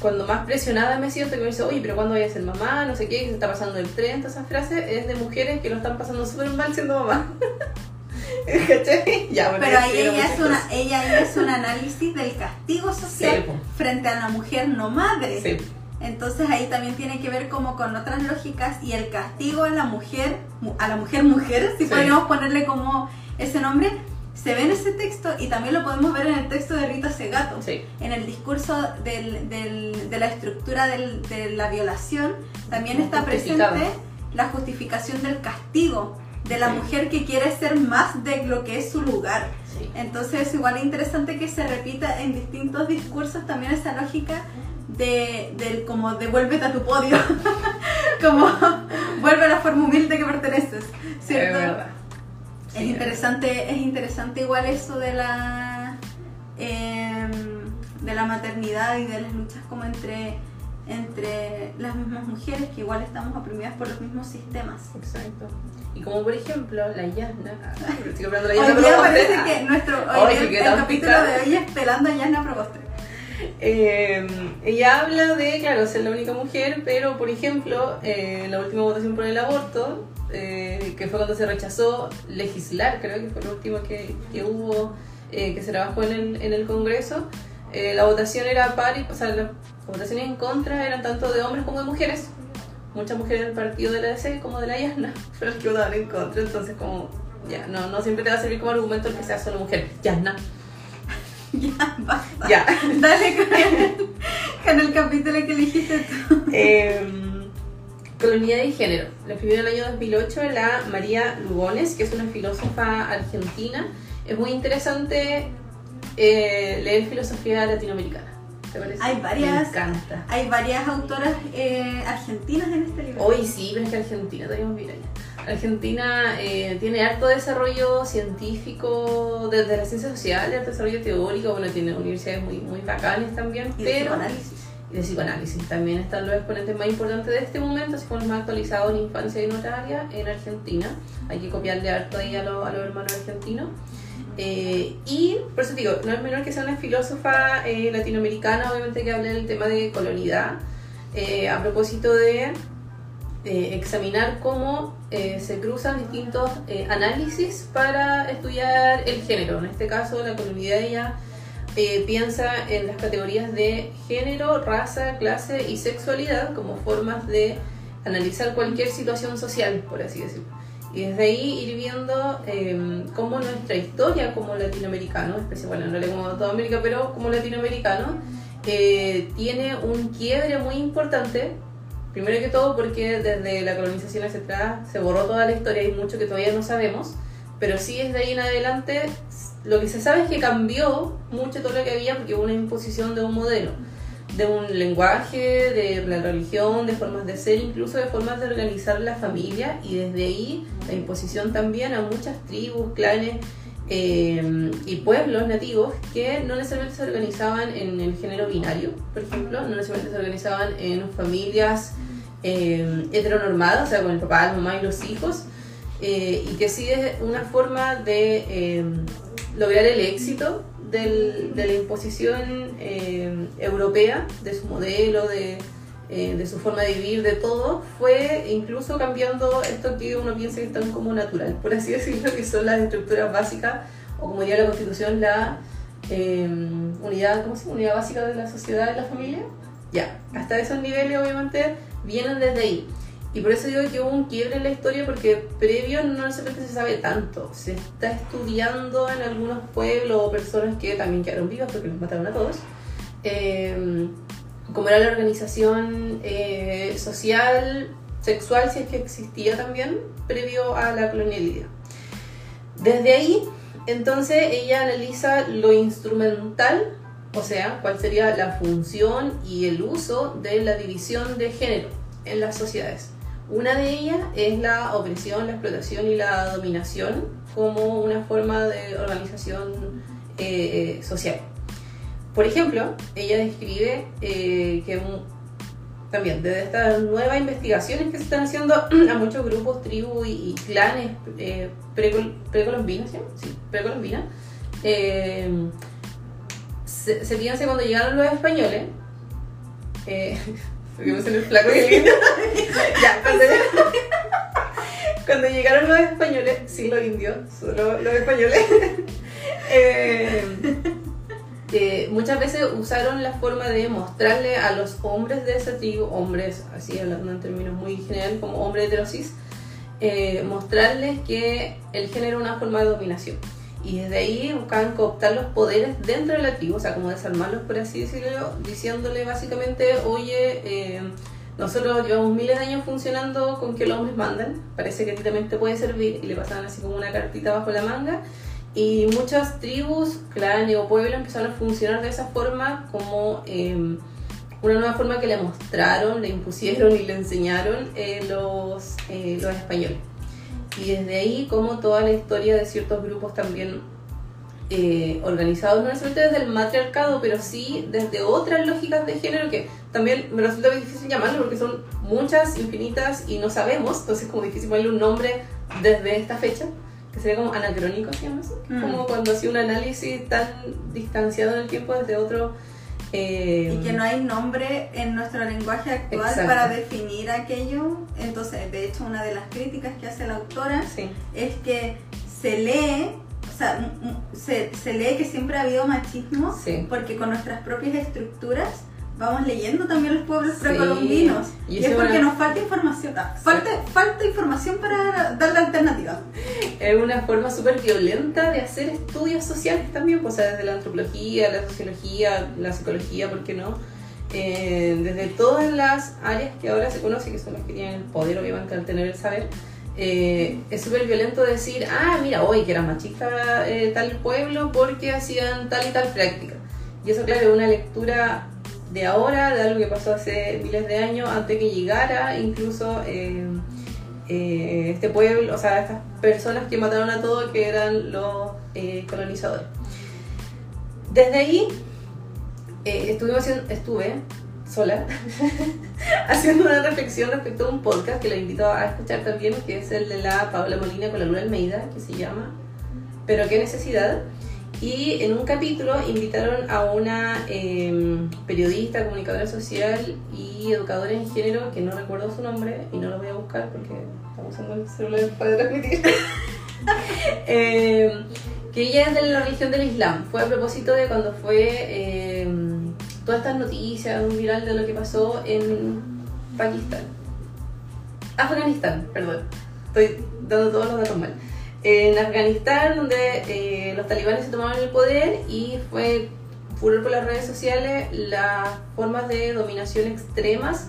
cuando más presionada me siento que me dice, oye, pero ¿cuándo voy a ser mamá? No sé qué, que se está pasando el tren, todas esas frases es de mujeres que lo están pasando súper mal siendo mamá. ¿Cachai? Ya, bueno, Pero ahí ella es, una, ella ahí es un análisis del castigo social Sí, frente a la mujer no madre. Sí, Entonces ahí también tiene que ver como con otras lógicas y el castigo a la mujer, mu- a la mujer mujer, si Sí. podríamos ponerle como ese nombre, se ve en ese texto y también lo podemos ver en el texto de Rita Segato. sí. En el discurso del- del- de la estructura del- de la violación también está presente la justificación del castigo de la Sí. mujer que quiere ser más de lo que es su lugar. sí. Entonces igual es interesante que se repita en distintos discursos también esa lógica de, del como devuélvete a tu podio, como vuelve a la forma humilde que perteneces, ¿cierto? Es verdad. Es interesante, es interesante igual eso de la em, de la maternidad y de las luchas como entre entre las mismas mujeres que igual estamos oprimidas por los mismos sistemas. Exacto. Y como por ejemplo, la Yasna. Ah, estoy la Hoy Yasna, día pero parece ah, que nuestro hoy día que el, el capítulo de hoy es pelando a Yasna Propostre. Eh, ella habla de, claro, ser la única mujer, pero por ejemplo, eh, la última votación por el aborto, eh, que fue cuando se rechazó legislar, creo que fue lo último que, que hubo, eh, que se trabajó en el, en el Congreso, eh, la votación era par, y- o sea, las votaciones en contra eran tanto de hombres como de mujeres. Muchas mujeres del partido de la DC como de la Yasna fueron que votaban en contra, entonces como, ya, no, no siempre te va a servir como argumento el que sea solo mujer. Yasna, Ya, basta. ya. Dale con el, con el capítulo que elegiste tú. Colonialidad y género. La escribió en el año 2008 la María Lugones, que es una filósofa argentina. Es muy interesante eh, leer filosofía latinoamericana. ¿Te parece? Hay varias- Me encanta. Hay varias autoras eh, argentinas en este libro. Hoy sí, pero es que Argentina, deberíamos ir allá. Argentina eh, tiene harto desarrollo científico desde las ciencias sociales, harto desarrollo teórico, bueno, tiene universidades muy, muy bacanes también, y de pero. De psicoanálisis. También están los exponentes más importantes de este momento, así como los más actualizados en infancia y en otra área, en Argentina. Hay que copiarle harto ahí a, los- a los hermanos argentinos. Eh, y por eso digo, no es menor que sea una filósofa eh, latinoamericana, obviamente que hable del tema de colonidad, eh, a propósito de eh, examinar cómo eh, se cruzan distintos eh, análisis para estudiar el género. En este caso, la colonidad ella eh, piensa en las categorías de género, raza, clase y sexualidad como formas de analizar cualquier situación social, por así decirlo. Y desde ahí ir viendo eh, cómo nuestra historia como latinoamericano, bueno, en realidad como toda América, pero como latinoamericano, eh, tiene un quiebre muy importante. Primero que todo porque desde la colonización hacia atrás se borró toda la historia y mucho que todavía no sabemos, pero sí desde ahí en adelante lo que se sabe es que cambió mucho todo lo que había porque hubo una imposición de un modelo, de un lenguaje, de la religión, de formas de ser, incluso de formas de organizar la familia. Y desde ahí la imposición también a muchas tribus, clanes eh, y pueblos nativos que no necesariamente se organizaban en el género binario, por ejemplo, no necesariamente se organizaban en familias eh, heteronormadas, o sea, con el papá, la mamá y los hijos, eh, y que sí es una forma de eh, lograr el éxito de la imposición eh, europea, de su modelo, de, eh, de su forma de vivir, de todo, fue incluso cambiando esto que uno piensa que es tan como natural, por así decirlo, que son las estructuras básicas, o como diría la Constitución, la eh, unidad. Unidad básica de la sociedad y la familia. Ya, hasta esos niveles obviamente vienen desde ahí. Y por eso digo que hubo un quiebre en la historia porque previo no se sabe tanto. Se está estudiando en algunos pueblos o personas que también quedaron vivas porque los mataron a todos. Eh, como era la organización eh, social, sexual, si es que existía también, previo a la colonialidad. Desde ahí, entonces, ella analiza lo instrumental, o sea, cuál sería la función y el uso de la división de género en las sociedades. Una de ellas es la opresión, la explotación y la dominación como una forma de organización eh, eh, social. Por ejemplo, ella describe eh, que también desde estas nuevas investigaciones que se están haciendo a muchos grupos, tribus y, clanes eh, precol- precolombinos, ¿sí? Precolombinas, se, se que cuando llegaron los españoles, Vivimos en el flaco y el lindo. ya, cuando, cuando, llegaron los españoles, sí los indios, solo los españoles, eh, eh, muchas veces usaron la forma de mostrarle a los hombres de esa tribu, hombres, así hablando en términos muy generales, como hombres heterosis, eh, mostrarles que el género es una forma de dominación. Y desde ahí buscaban cooptar los poderes dentro de la tribu, o sea, como desarmarlos, por así decirlo, diciéndole básicamente, oye, eh, nosotros llevamos miles de años funcionando con que los hombres mandan, parece que a ti también te puede servir, y le pasaban así como una cartita bajo la manga. Y muchas tribus, clanes o pueblos empezaron a funcionar de esa forma como em, una nueva forma que le mostraron, le impusieron y le enseñaron eh, los, eh, los españoles. Y desde ahí, como toda la historia de ciertos grupos también eh, organizados, no necesariamente desde el matriarcado, pero sí desde otras lógicas de género que también me resulta muy difícil llamarlo porque son muchas, infinitas y no sabemos, entonces es como difícil ponerle un nombre desde esta fecha, que sería como anacrónico, ¿sí? Mm. Como cuando hacía un análisis tan distanciado en el tiempo desde otro y que no hay nombre en nuestro lenguaje actual para definir aquello. Entonces, de hecho, una de las críticas que hace la autora es que se lee, o sea, se, se, lee que siempre ha habido machismo porque con nuestras propias estructuras vamos leyendo también los pueblos precolombinos. Y, es porque nos falta información. Ah, falta, falta información para dar la alternativa. Es una forma súper violenta de hacer estudios sociales también, pues, desde la antropología, la sociología, la psicología, ¿por qué no? Eh, desde todas las áreas que ahora se conocen, que son las que tienen el poder, obviamente, al tener el saber. Eh, es súper violento decir, ah, mira, hoy que era machista eh, tal pueblo porque hacían tal y tal práctica. Y eso, claro, es una lectura de ahora, de algo que pasó hace miles de años, antes que llegara incluso eh, eh, este pueblo, o sea, estas personas que mataron a todos, que eran los eh, colonizadores. Desde ahí haciendo, estuve sola haciendo una reflexión respecto a un podcast que lo invito a escuchar también, que es el de la Paula Molina con la Luna Almeida, que se llama Pero qué necesidad y en un capítulo invitaron a una em, periodista, comunicadora social y educadora en género, que no recuerdo su nombre y no lo voy a buscar porque estamos usando el celular para transmitir. Em, que ella es de la religión del Islam. Fue a propósito de cuando fue em, todas estas noticias, un viral de lo que pasó en Pakistán. Afganistán, perdón. Estoy dando todos los datos mal en Afganistán, donde eh, los talibanes se tomaron el poder y fue furor por las redes sociales las formas de dominación extremas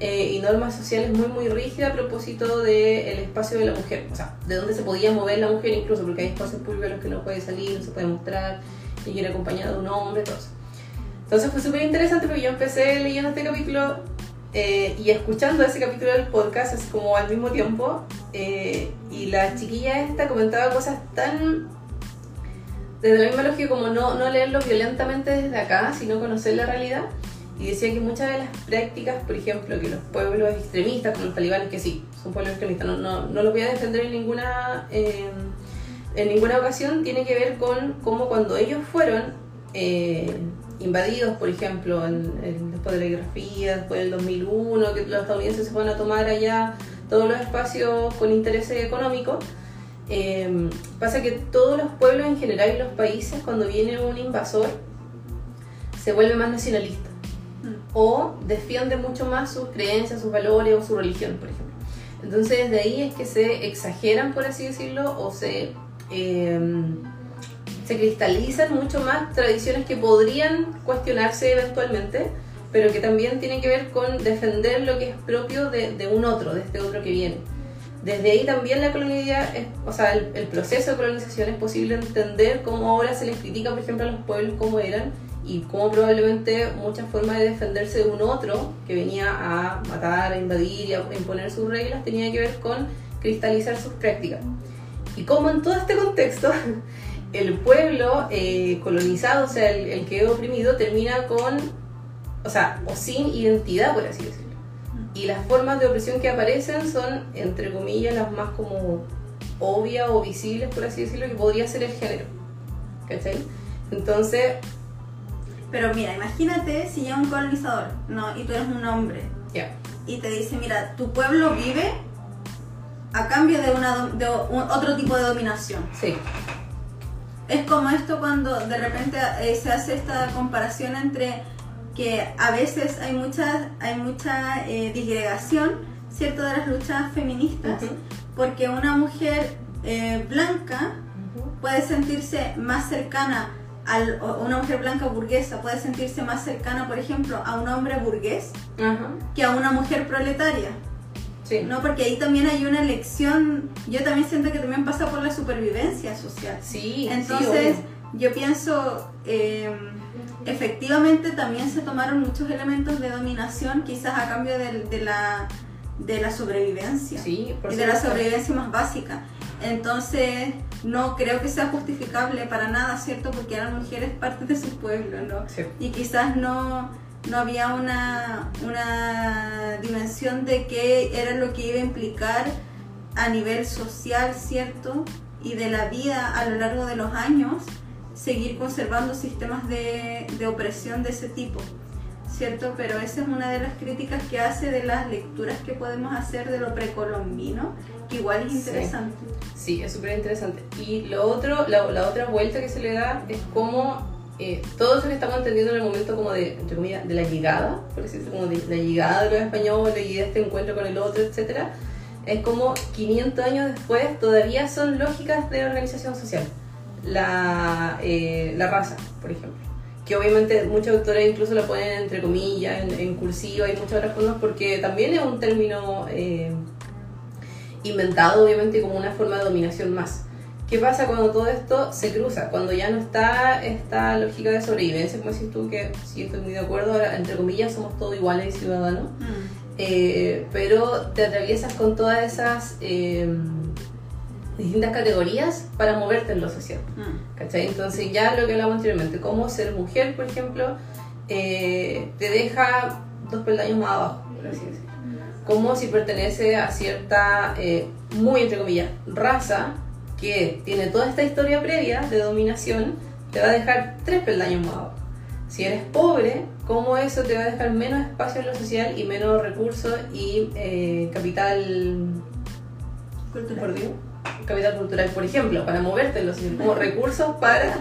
eh, y normas sociales muy muy rígidas a propósito del espacio de la mujer, o sea, de dónde se podía mover la mujer incluso, porque hay espacios públicos en los que no puede salir, no se puede mostrar, y ir acompañado de un hombre, todo eso. Entonces fue súper interesante porque yo empecé leyendo este capítulo eh, y escuchando ese capítulo del podcast, así como al mismo tiempo, eh, y la chiquilla esta comentaba cosas tan desde la misma lógica como no, no leerlo violentamente desde acá, sino conocer la realidad. Y decía que muchas de las prácticas, por ejemplo, que los pueblos extremistas, como los talibanes, que sí, son pueblos extremistas, no, no, no los voy a defender en ninguna, eh, en ninguna ocasión, tiene que ver con cómo cuando ellos fueron invadidos, por ejemplo, después de la Guerra Fría, después del 2001, que los estadounidenses se van a tomar allá todos los espacios con intereses económicos. Eh, pasa que todos los pueblos en general y los países, cuando viene un invasor, se vuelve más nacionalista mm. o defiende mucho más sus creencias, sus valores o su religión, por ejemplo. Entonces, de ahí es que se exageran, por así decirlo, o se. Eh, se cristalizan mucho más tradiciones que podrían cuestionarse eventualmente, pero que también tienen que ver con defender lo que es propio de, de un otro, de este otro que viene. Desde ahí también la colonialidad, o sea, el, proceso de colonización es posible entender cómo ahora se les critica, por ejemplo, a los pueblos como eran y cómo probablemente muchas formas de defenderse de un otro que venía a matar, a invadir y a imponer sus reglas tenía que ver con cristalizar sus prácticas. Y cómo en todo este contexto el pueblo eh, colonizado, o sea, el, que es oprimido, termina con, o sea, o sin identidad, por así decirlo. Y las formas de opresión que aparecen son, entre comillas, las más como obvias o visibles, por así decirlo, que podría ser el género. ¿Cachai? Entonces, Pero mira, imagínate si llega un colonizador, ¿no? Y tú eres un hombre. Ya. Y te dice, mira, tu pueblo vive a cambio de, una, de un- otro tipo de dominación. Sí. Es como esto cuando de repente eh, se hace esta comparación entre que a veces hay mucha, hay mucha eh, disgregación, ¿cierto?, de las luchas feministas, porque una mujer eh, blanca puede sentirse más cercana al, una mujer blanca burguesa puede sentirse más cercana, por ejemplo, a un hombre burgués que a una mujer proletaria. Sí. ¿no? Porque ahí también hay una elección, yo también siento que también pasa por la supervivencia social. Sí. Entonces, sí, yo pienso, eh, efectivamente también se tomaron muchos elementos de dominación, quizás a cambio del- de, la, de la sobrevivencia. Sí, por y de la sobrevivencia más básica. Entonces, no creo que sea justificable para nada, ¿cierto? Porque eran mujeres parte de su pueblo, ¿no? Sí. Y quizás no, no había una, una dimensión de qué era lo que iba a implicar a nivel social, ¿cierto? Y de la vida a lo largo de los años, seguir conservando sistemas de, de opresión de ese tipo. ¿cierto? Pero esa es una de las críticas que hace de las lecturas que podemos hacer de lo precolombino, que igual es interesante. Sí, es súper interesante. Y lo otro, la, la otra vuelta que se le da es como eh, todo eso que estamos entendiendo en el momento como de, entre comillas, de la llegada, por decirlo como de la llegada de los españoles y de este encuentro con el otro, etcétera, es como 500 años después todavía son lógicas de organización social. La, eh, la raza, por ejemplo. Que obviamente muchos autores incluso lo ponen entre comillas, en, en cursiva y muchas otras formas, porque también es un término eh, inventado obviamente como una forma de dominación más. ¿Qué pasa cuando todo esto se cruza? Cuando ya no está esta lógica de sobrevivencia, como decís tú, que sí estoy muy de acuerdo, ahora entre comillas somos todos iguales y ciudadanos, eh, pero te atraviesas con todas esas eh, distintas categorías para moverte en lo social. Mm. ¿Cachai? Entonces ya lo que hablamos anteriormente, cómo ser mujer, por ejemplo, eh, te deja dos peldaños más abajo, por así decirlo. Como si pertenece a cierta, eh, muy entre comillas, raza que tiene toda esta historia previa de dominación, te va a dejar tres peldaños más abajo. Si eres pobre, ¿cómo eso te va a dejar menos espacio en lo social y menos recursos y eh, capital Cultural. por Dios, capital cultural, por ejemplo, para moverte en los como recursos para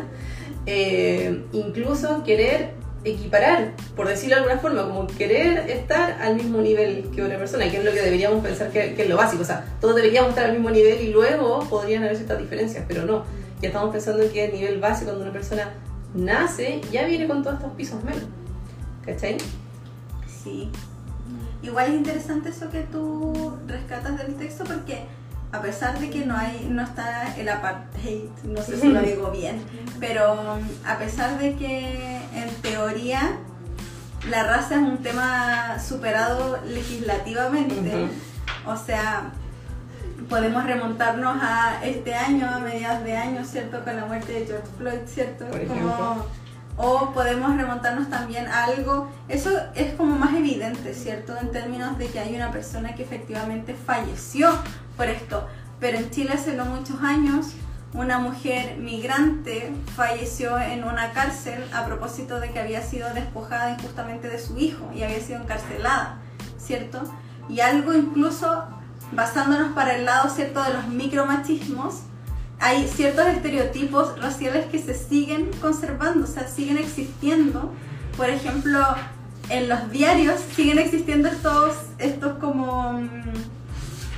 eh, incluso querer equiparar, por decirlo de alguna forma, como querer estar al mismo nivel que otra persona, que es lo que deberíamos pensar que, que es lo básico, o sea, todos deberíamos estar al mismo nivel y luego podrían haber ciertas diferencias, pero no, ya estamos pensando que el nivel base cuando una persona nace ya viene con todos estos pisos menos, ¿cachai? Sí. Igual es interesante eso que tú rescatas del texto porque a pesar de que no hay no está el apartheid, no sé si lo digo bien, pero um, a pesar de que en teoría la raza es un tema superado legislativamente, o sea, podemos remontarnos a este año, a mediados de año, ¿cierto? Con la muerte de George Floyd, ¿cierto? Como- o podemos remontarnos también a algo, eso es como más evidente, ¿cierto? En términos de que hay una persona que efectivamente falleció por esto. Pero en Chile hace no muchos años, una mujer migrante falleció en una cárcel a propósito de que había sido despojada injustamente de su hijo y había sido encarcelada, ¿cierto? Y algo incluso basándonos para el lado, ¿cierto?, de los micromachismos, hay ciertos estereotipos raciales que se siguen conservando, o sea, siguen existiendo. Por ejemplo, en los diarios siguen existiendo estos, estos como mm,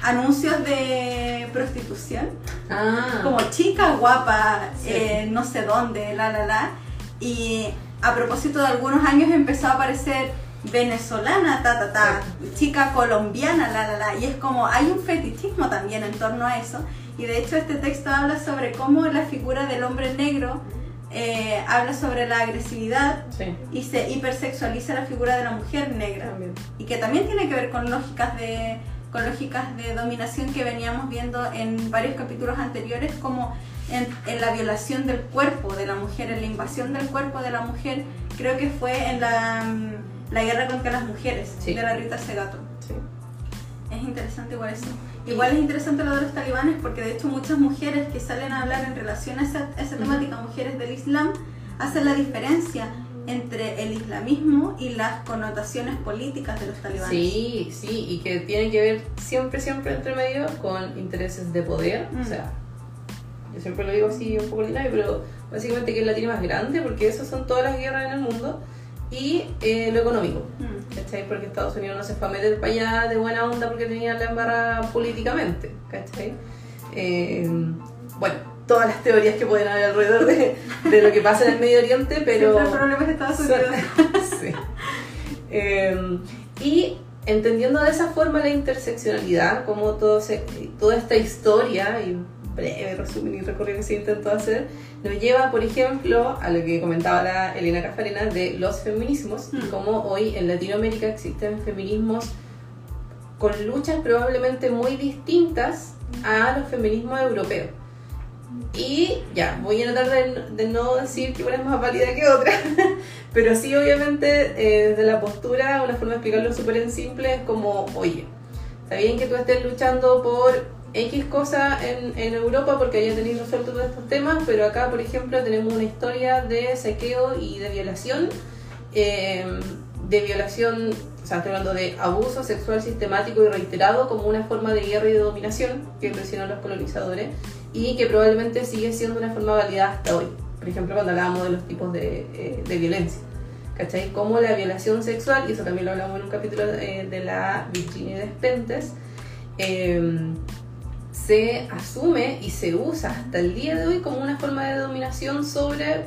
anuncios de prostitución, Ah, como chica guapa, Sí. eh, no sé dónde, la la la. Y a propósito de algunos años empezó a aparecer venezolana, ta ta ta, chica colombiana, la la la. Y es como, hay un fetichismo también en torno a eso. Y de hecho este texto habla sobre cómo la figura del hombre negro eh, habla sobre la agresividad sí, y se hipersexualiza la figura de la mujer negra también. y que también tiene que ver con lógicas de con lógicas de dominación que veníamos viendo en varios capítulos anteriores como en, en la violación del cuerpo de la mujer, en la invasión del cuerpo de la mujer, creo que fue en la, mm, la guerra contra las mujeres Sí. de la Rita Segato. Sí. Es interesante igual eso. Igual es interesante lo de los talibanes porque de hecho muchas mujeres que salen a hablar en relación a esa, a esa temática, mujeres del Islam, hacen la diferencia entre el islamismo y las connotaciones políticas de los talibanes. Sí, sí, y que tiene que ver siempre, siempre entre medio con intereses de poder. Mm. O sea, yo siempre lo digo así un poco ordinario, pero básicamente que es la tiene más grande, porque esas son todas las guerras en el mundo, y eh, lo económico. Mm. ¿Cachai? Porque Estados Unidos no se fue a meter para allá de buena onda porque tenía la embarrada políticamente. ¿Cachai? Eh, bueno, todas las teorías que pueden haber alrededor de, de lo que pasa en el Medio Oriente, pero. Siempre el problema es Estados Unidos. sí. Eh, y entendiendo de esa forma la interseccionalidad, como todo se- toda esta historia, y breve resumen y recorrido que se intentó hacer, nos lleva, por ejemplo, a lo que comentaba la Elena Cafarena de los feminismos, y Mm. cómo hoy en Latinoamérica existen feminismos con luchas probablemente muy distintas a los feminismos europeos. Y ya, voy a tratar de, no decir que una es más válida que otra, pero sí obviamente eh, desde la postura, una forma de explicarlo súper en simple es como, oye, está bien que tú estés luchando por X cosa en, Europa porque haya tenido resuelto todos estos temas, pero acá, por ejemplo, tenemos una historia de saqueo y de violación, eh, de violación, o sea, estoy hablando de abuso sexual sistemático y reiterado como una forma de guerra y de dominación que presionan los colonizadores y que probablemente sigue siendo una forma validada hasta hoy. Por ejemplo, cuando hablábamos de los tipos de, eh, de violencia. ¿Cachai? Como la violación sexual, y eso también lo hablamos en un capítulo eh, de la Virginia Despentes, eh, se asume y se usa hasta el día de hoy como una forma de dominación sobre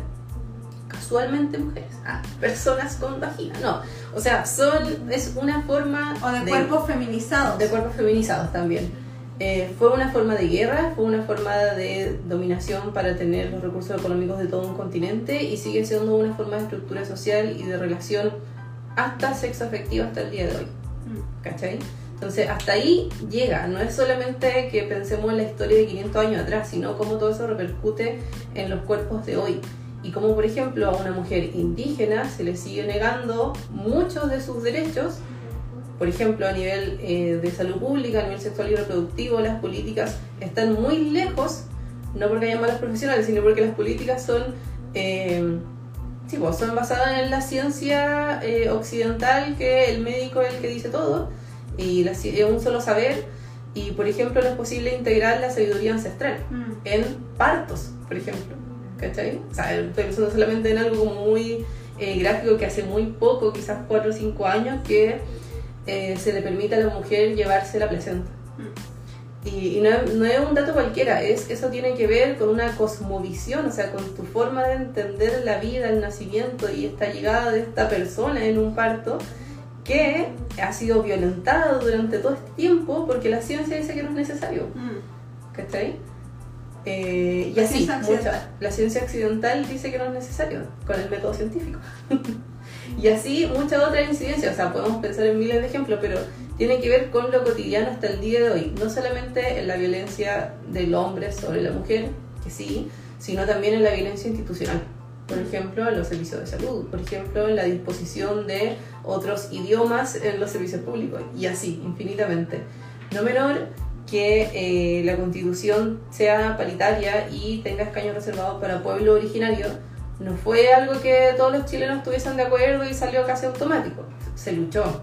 casualmente mujeres, ah, personas con vagina, no, o sea, son, es una forma O de cuerpos feminizados. de cuerpos feminizados también. Eh, fue una forma de guerra, fue una forma de dominación para tener los recursos económicos de todo un continente y sigue siendo una forma de estructura social y de relación hasta sexo afectivo hasta el día de hoy. Mm. ¿Cachai? Entonces, hasta ahí llega. No es solamente que pensemos en la historia de 500 años atrás, sino cómo todo eso repercute en los cuerpos de hoy. Y cómo, por ejemplo, a una mujer indígena se le sigue negando muchos de sus derechos. Por ejemplo, a nivel eh, de salud pública, a nivel sexual y reproductivo, las políticas están muy lejos, no porque haya malas profesionales, sino porque las políticas son eh, Sí, pues son basadas en la ciencia eh, occidental, que el médico es el que dice todo, y la es un solo saber, y por ejemplo no es posible integrar la sabiduría ancestral Mm. en partos, por ejemplo, ¿cachai? O sea, estoy pensando solamente en algo muy eh, gráfico que hace muy poco, quizás 4 o 5 años, que eh, se le permite a la mujer llevarse la placenta. Y, y no, no es un dato cualquiera, es, eso tiene que ver con una cosmovisión, o sea, con tu forma de entender la vida, el nacimiento y esta llegada de esta persona en un parto que ha sido violentada durante todo este tiempo porque la ciencia dice que no es necesario. Mm. ¿Cachai? Eh, y La así, ciencia occidental. mucha- la ciencia occidental dice que no es necesario con el método científico. y así muchas otras incidencias, o sea, podemos pensar en miles de ejemplos, pero tiene que ver con lo cotidiano hasta el día de hoy, no solamente en la violencia del hombre sobre la mujer, que sí, sino también en la violencia institucional. Por ejemplo, en los servicios de salud, por ejemplo, en la disposición de otros idiomas en los servicios públicos, y así, infinitamente. No menor que eh, la constitución sea paritaria y tenga escaños reservados para pueblo originario, no fue algo que todos los chilenos estuviesen de acuerdo y salió casi automático. Se luchó.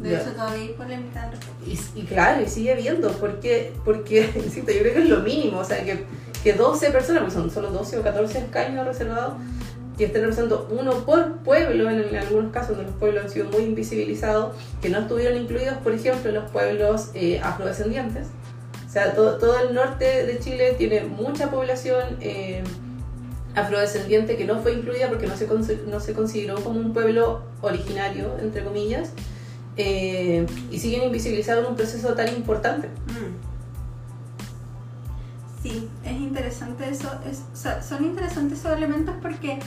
De hecho, todavía hay polémica. Y, y claro, y sigue habiendo, porque, porque insisto, yo creo que es lo mínimo, o sea, que, que 12 personas, pues son solo 12 o 14 escaños reservados, que estén representando uno por pueblo, en, en algunos casos donde los pueblos han sido muy invisibilizados, que no estuvieron incluidos, por ejemplo, los pueblos eh, afrodescendientes. O sea, todo, todo el norte de Chile tiene mucha población eh, afrodescendiente que no fue incluida porque no se, no se consideró como un pueblo originario, entre comillas, eh, y siguen invisibilizados en un proceso tan importante. Mm. Sí, es interesante eso. es- so- son interesantes esos elementos porque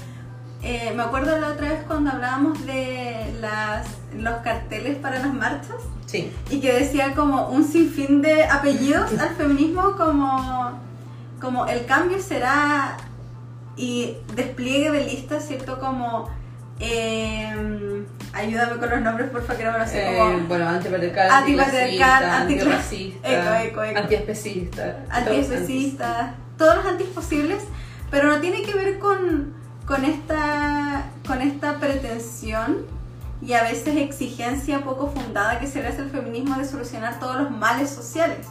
eh, me acuerdo la otra vez cuando hablábamos de las, los carteles para las marchas Sí, y que decía como un sinfín de apellidos al feminismo como, como el cambio será y despliegue de listas, ¿cierto? Como... eh, ayúdame con los nombres, por favor, que no me lo sé. Eh, como bueno, antipatriarcal, Antipatriarcal, antirracista, Eco, eco, eco. antiespecista. antiespecistas, todos los antis posibles, pero no tiene que ver con, con esta, con esta pretensión y a veces exigencia poco fundada que se le hace al feminismo de solucionar todos los males sociales,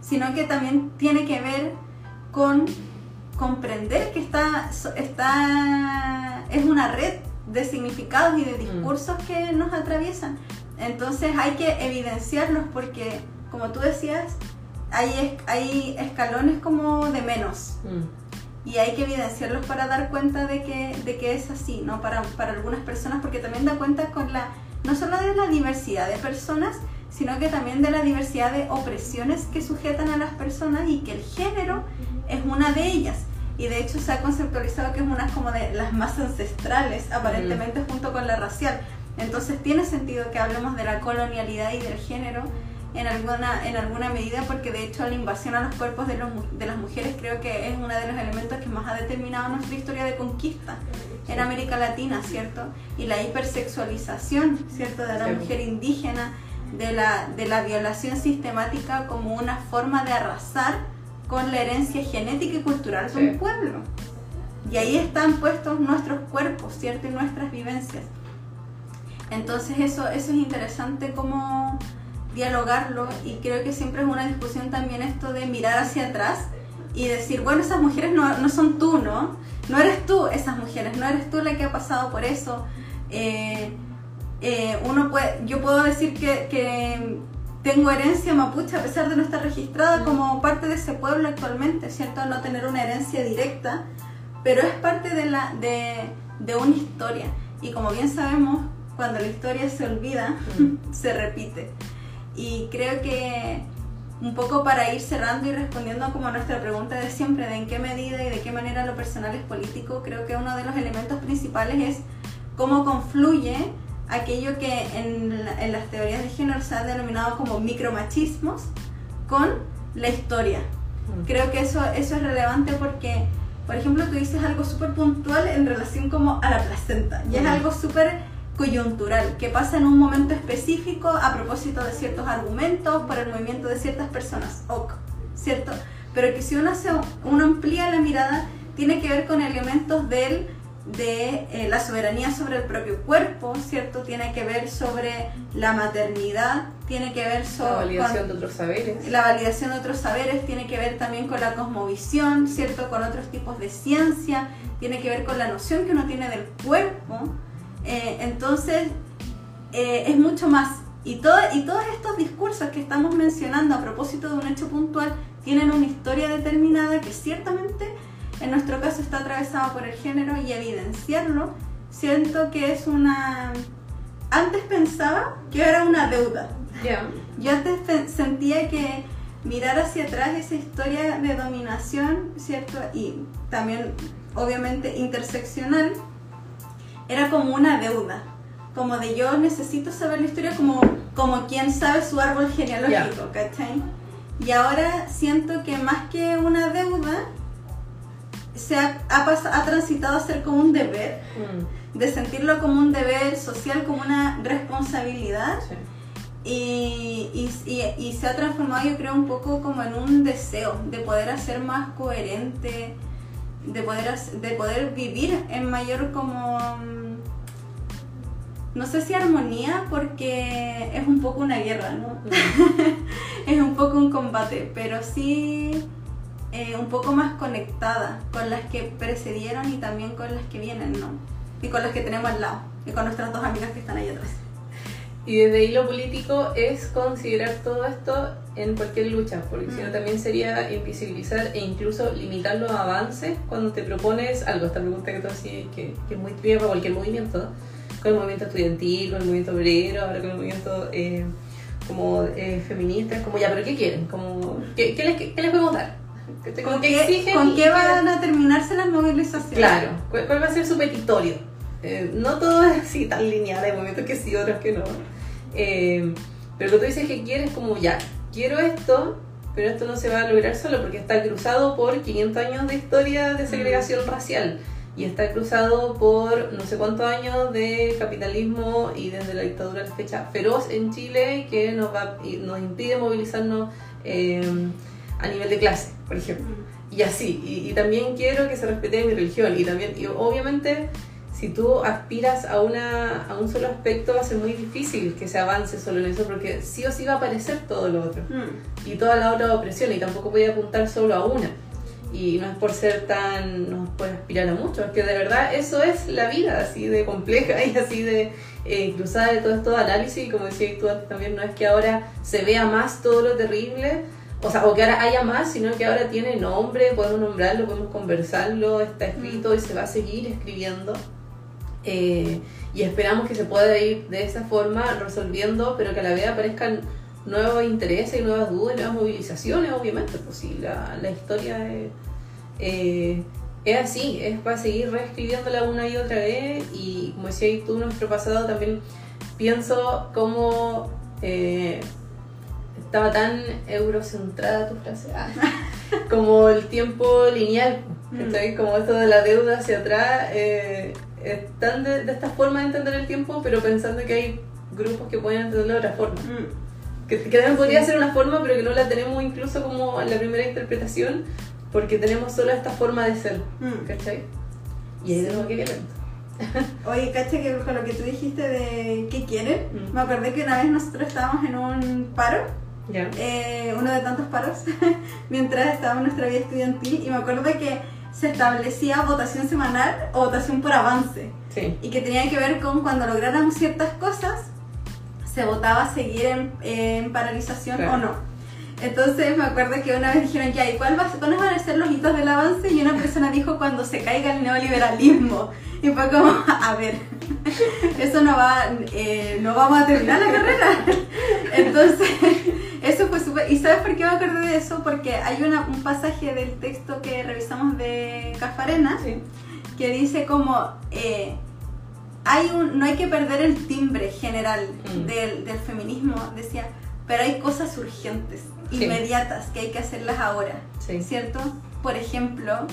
sino que también tiene que ver con comprender que está, está, es una red de significados y de discursos que nos atraviesan. Entonces hay que evidenciarlos porque, como tú decías, hay, hay escalones como de menos. Y hay que evidenciarlos para dar cuenta de que, de que es así, ¿no? Para, para algunas personas, porque también da cuenta con la, no solo de la diversidad de personas, sino que también de la diversidad de opresiones que sujetan a las personas y que el género es una de ellas. Y de hecho se ha conceptualizado que es una como de las más ancestrales, aparentemente junto con la racial. Entonces tiene sentido que hablemos de la colonialidad y del género en alguna, en alguna medida, porque de hecho la invasión a los cuerpos de, los, de las mujeres creo que es uno de los elementos que más ha determinado nuestra historia de conquista en América Latina, ¿cierto? Y la hipersexualización, ¿cierto?, de la mujer indígena, de la, de la violación sistemática como una forma de arrasar con la herencia genética y cultural de un pueblo. Y ahí están puestos nuestros cuerpos, ¿cierto? Y nuestras vivencias. Entonces eso, eso es interesante como dialogarlo y creo que siempre es una discusión también esto de mirar hacia atrás y decir, bueno, esas mujeres no, no son tú, ¿no? No eres tú esas mujeres, no eres tú la que ha pasado por eso. Eh, eh, uno puede, yo puedo decir que, que, tengo herencia mapuche a pesar de no estar registrada como parte de ese pueblo actualmente, ¿cierto? No tener una herencia directa, pero es parte de, la, de, de una historia. Y como bien sabemos, cuando la historia se olvida, se repite. Y creo que un poco para ir cerrando y respondiendo como a nuestra pregunta de siempre, de en qué medida y de qué manera lo personal es político, creo que uno de los elementos principales es cómo confluye aquello que en, en las teorías de género se ha denominado como micromachismos con la historia. Mm. Creo que eso, eso es relevante porque, por ejemplo, tú dices algo súper puntual en relación como a la placenta, y es mm. algo súper coyuntural, que pasa en un momento específico a propósito de ciertos argumentos, por el movimiento de ciertas personas, ok, ¿cierto? Pero que si uno, se, uno amplía la mirada, tiene que ver con elementos del de eh, la soberanía sobre el propio cuerpo, ¿cierto? Tiene que ver sobre la maternidad, tiene que ver sobre... La validación de otros saberes. La validación de otros saberes, tiene que ver también con la cosmovisión, ¿cierto? Con otros tipos de ciencia, tiene que ver con la noción que uno tiene del cuerpo. Eh, entonces, eh, es mucho más. Y, todo, y todos estos discursos que estamos mencionando a propósito de un hecho puntual tienen una historia determinada que ciertamente en nuestro caso está atravesado por el género y evidenciarlo, siento que es una... Antes pensaba que era una deuda. Yo antes sentía que mirar hacia atrás esa historia de dominación, ¿cierto? Y también, obviamente, interseccional, era como una deuda. Como de yo necesito saber la historia como, como quien sabe su árbol genealógico, ¿cachai? Y ahora siento que más que una deuda, se ha, ha, transitado a ser como un deber, mm. de sentirlo como un deber social, como una responsabilidad. Y, y, y, se ha transformado, yo creo, un poco como en un deseo de poder hacer más coherente, de poder, de poder vivir en mayor como... Mm, no sé si armonía, porque es un poco una guerra, ¿no? Mm. es un poco un combate, pero sí eh, un poco más conectada con las que precedieron y también con las que vienen, ¿no? Y con las que tenemos al lado, y con nuestras dos amigas que están ahí atrás. Y desde ahí lo político es considerar todo esto en cualquier lucha, porque si no mm. también sería invisibilizar e incluso limitar los avances cuando te propones algo. Esta pregunta que tú decís que, que, es muy típica para cualquier movimiento, con el movimiento estudiantil, con el movimiento obrero, ahora con el movimiento eh, como eh, feminista, como ya, pero ¿qué quieren? Como, ¿qué, qué, les, ¿Qué les podemos dar? ¿Con, qué, ¿con qué van a terminarse las movilizaciones? Claro, ¿cuál, va a ser su petitorio? Eh, no todo es así tan lineal, hay momentos que sí, otros que no. Eh, pero lo que tú dices que quieres como ya, quiero esto, pero esto no se va a lograr solo porque está cruzado por 500 años de historia de segregación racial y está cruzado por no sé cuántos años de capitalismo y desde la dictadura la fecha feroz en Chile que nos, va, nos impide movilizarnos. Eh, a nivel de clase, por ejemplo. y así. Y, y también quiero que se respete mi religión. Y también, y obviamente, si tú aspiras a, una, a un solo aspecto, va a ser muy difícil que se avance solo en eso, porque sí o sí va a aparecer todo lo otro. Mm. Y toda la otra opresión, y tampoco voy a apuntar solo a una. Y no es por ser tan, no es por aspirar a mucho, es que de verdad eso es la vida, así de compleja y así de eh, cruzada de todo esto de análisis. Y como decías tú antes también, no es que ahora se vea más todo lo terrible, o sea, o que ahora haya más, sino que ahora tiene nombre, podemos nombrarlo, podemos conversarlo, está escrito y se va a seguir escribiendo. Eh, y esperamos que se pueda ir de esa forma resolviendo, pero que a la vez aparezcan nuevos intereses y nuevas dudas nuevas movilizaciones, obviamente. Pues sí, la, la historia es, eh, es así, es para seguir reescribiéndola una y otra vez. Y como decías tú, nuestro pasado también pienso cómo eh, estaba tan eurocentrada tu frase, ah, como el tiempo lineal, ¿cachai? Como esto de la deuda hacia atrás. Eh, están de, de, esta forma de entender el tiempo, pero pensando que hay grupos que pueden entenderlo de otra forma. Mm. Que, que también podría ser una forma, pero que no la tenemos incluso como en la primera interpretación, porque tenemos solo esta forma de ser, Mm. ¿cachai? Y ahí tenemos que violento. Oye, cacha que con lo que tú dijiste de qué quieren, Mm. me acordé que una vez nosotros estábamos en un paro, Ya. eh, uno de tantos paros, mientras estábamos en nuestra vida estudiantil, y me acuerdo que se establecía votación semanal o votación por avance, Sí. y que tenía que ver con cuando lográramos ciertas cosas, se votaba seguir en, en paralización Claro. o no. Entonces me acuerdo que una vez dijeron, ya, ¿y cuál va, cuáles van a ser los hitos del avance? Y una persona dijo, cuando se caiga el neoliberalismo. Y fue como, a ver, eso no va, eh, no vamos a terminar la carrera. Entonces, eso fue súper... ¿Y sabes por qué me acordé de eso? Porque hay una, un pasaje del texto que revisamos de Cafarena Sí. que dice como eh, hay un, no hay que perder el timbre general Mm. del, del feminismo, decía, pero hay cosas urgentes, Sí. inmediatas, que hay que hacerlas ahora, Sí. ¿cierto? Por ejemplo,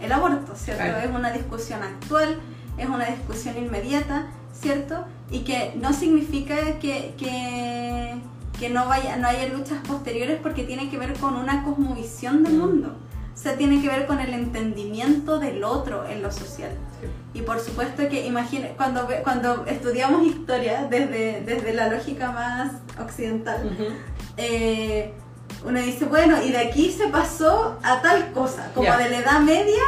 el aborto, ¿cierto? Claro. Es una discusión actual, es una discusión inmediata, ¿cierto? Y que no significa que, que, que no, vaya, no haya luchas posteriores porque tiene que ver con una cosmovisión del mundo. O sea, tiene que ver con el entendimiento del otro en lo social. Sí. Y por supuesto que imagine, cuando, cuando estudiamos historia desde, desde la lógica más occidental, Ujú. eh, uno dice, bueno, y de aquí se pasó a tal cosa, como Ya. de la Edad Media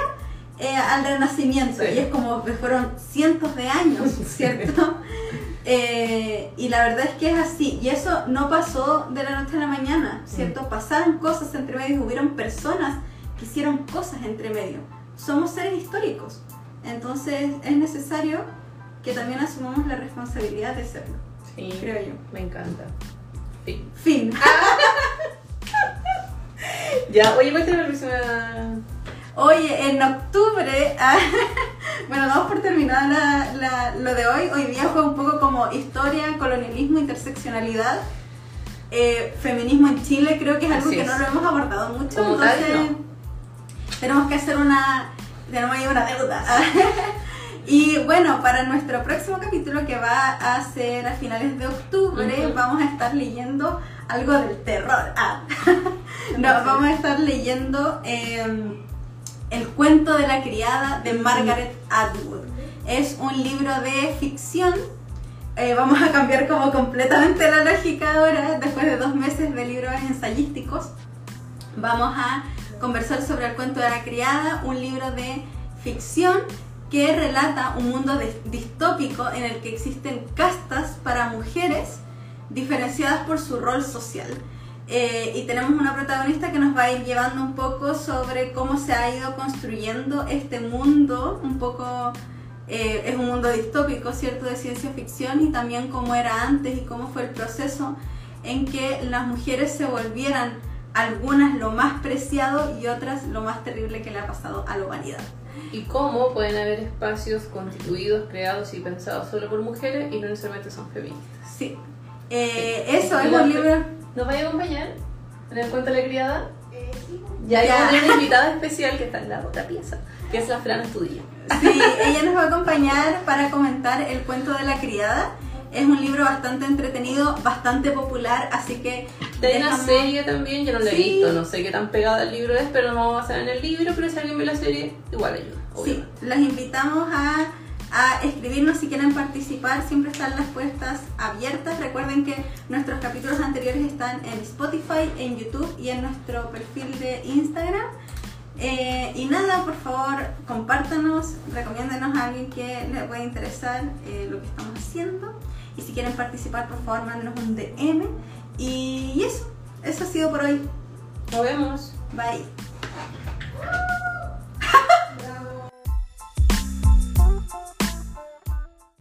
eh, al Renacimiento. Sí. Y es como que fueron cientos de años, ¿cierto? Eh, y la verdad es que es así. Y eso no pasó de la noche a la mañana, ¿cierto? Mm. Pasaron cosas entre medio, hubieron personas que hicieron cosas entre medio. Somos seres históricos. Entonces es necesario que también asumamos la responsabilidad de serlo, Sí. creo yo. Me encanta. Sí. Fin. Ya, oye, ¿cuál es la próxima? Oye, en octubre, ah, bueno, damos por terminada la- la- lo de hoy. Hoy día fue un poco como historia, colonialismo, interseccionalidad, eh, feminismo en Chile. Creo que es algo Así que es. no lo hemos abordado mucho. Como tal, entonces, no. tenemos que hacer una, tenemos ahí una deuda. Y bueno, para nuestro próximo capítulo que va a ser a finales de octubre, vamos a estar leyendo algo del terror. Ah. no, vamos a estar leyendo eh, El cuento de la criada de Margaret Atwood. Es un libro de ficción. Eh, vamos a cambiar como completamente la lógica ahora, después de dos meses de libros ensayísticos. Vamos a conversar sobre el cuento de la criada, un libro de ficción que relata un mundo dis- distópico en el que existen castas para mujeres diferenciadas por su rol social. Eh, y tenemos una protagonista que nos va a ir llevando un poco sobre cómo se ha ido construyendo este mundo, un poco eh, es un mundo distópico, ¿cierto?, de ciencia ficción y también cómo era antes y cómo fue el proceso en que las mujeres se volvieran algunas lo más preciado y otras lo más terrible que le ha pasado a la humanidad. Y cómo pueden haber espacios constituidos, creados y pensados solo por mujeres y no necesariamente son feministas. Sí. Eh, eso es La- un libro... ¿Nos vaya a acompañar en el cuento de la criada? Ya, Ya. hay una invitada especial que está en la otra pieza, que es la Fran Estudillo. Sí, ella nos va a acompañar para comentar El cuento de la criada. Es un libro bastante entretenido, bastante popular, así que hay una Dejamos- serie también, yo no la he Sí. visto, no sé qué tan pegada al libro es, pero no vamos a basar en el libro, pero si alguien ve la serie, igual ayuda, Sí, los invitamos a, a escribirnos si quieren participar. Siempre están las puestas abiertas. Recuerden que nuestros capítulos anteriores están en Spotify, en YouTube y en nuestro perfil de Instagram. Eh, y nada, por favor, compártanos, recomiéndenos a alguien que le pueda interesar eh, lo que estamos haciendo. Y si quieren participar, por favor, mándenos un DM. Y eso, eso ha sido por hoy. Nos vemos. Bye.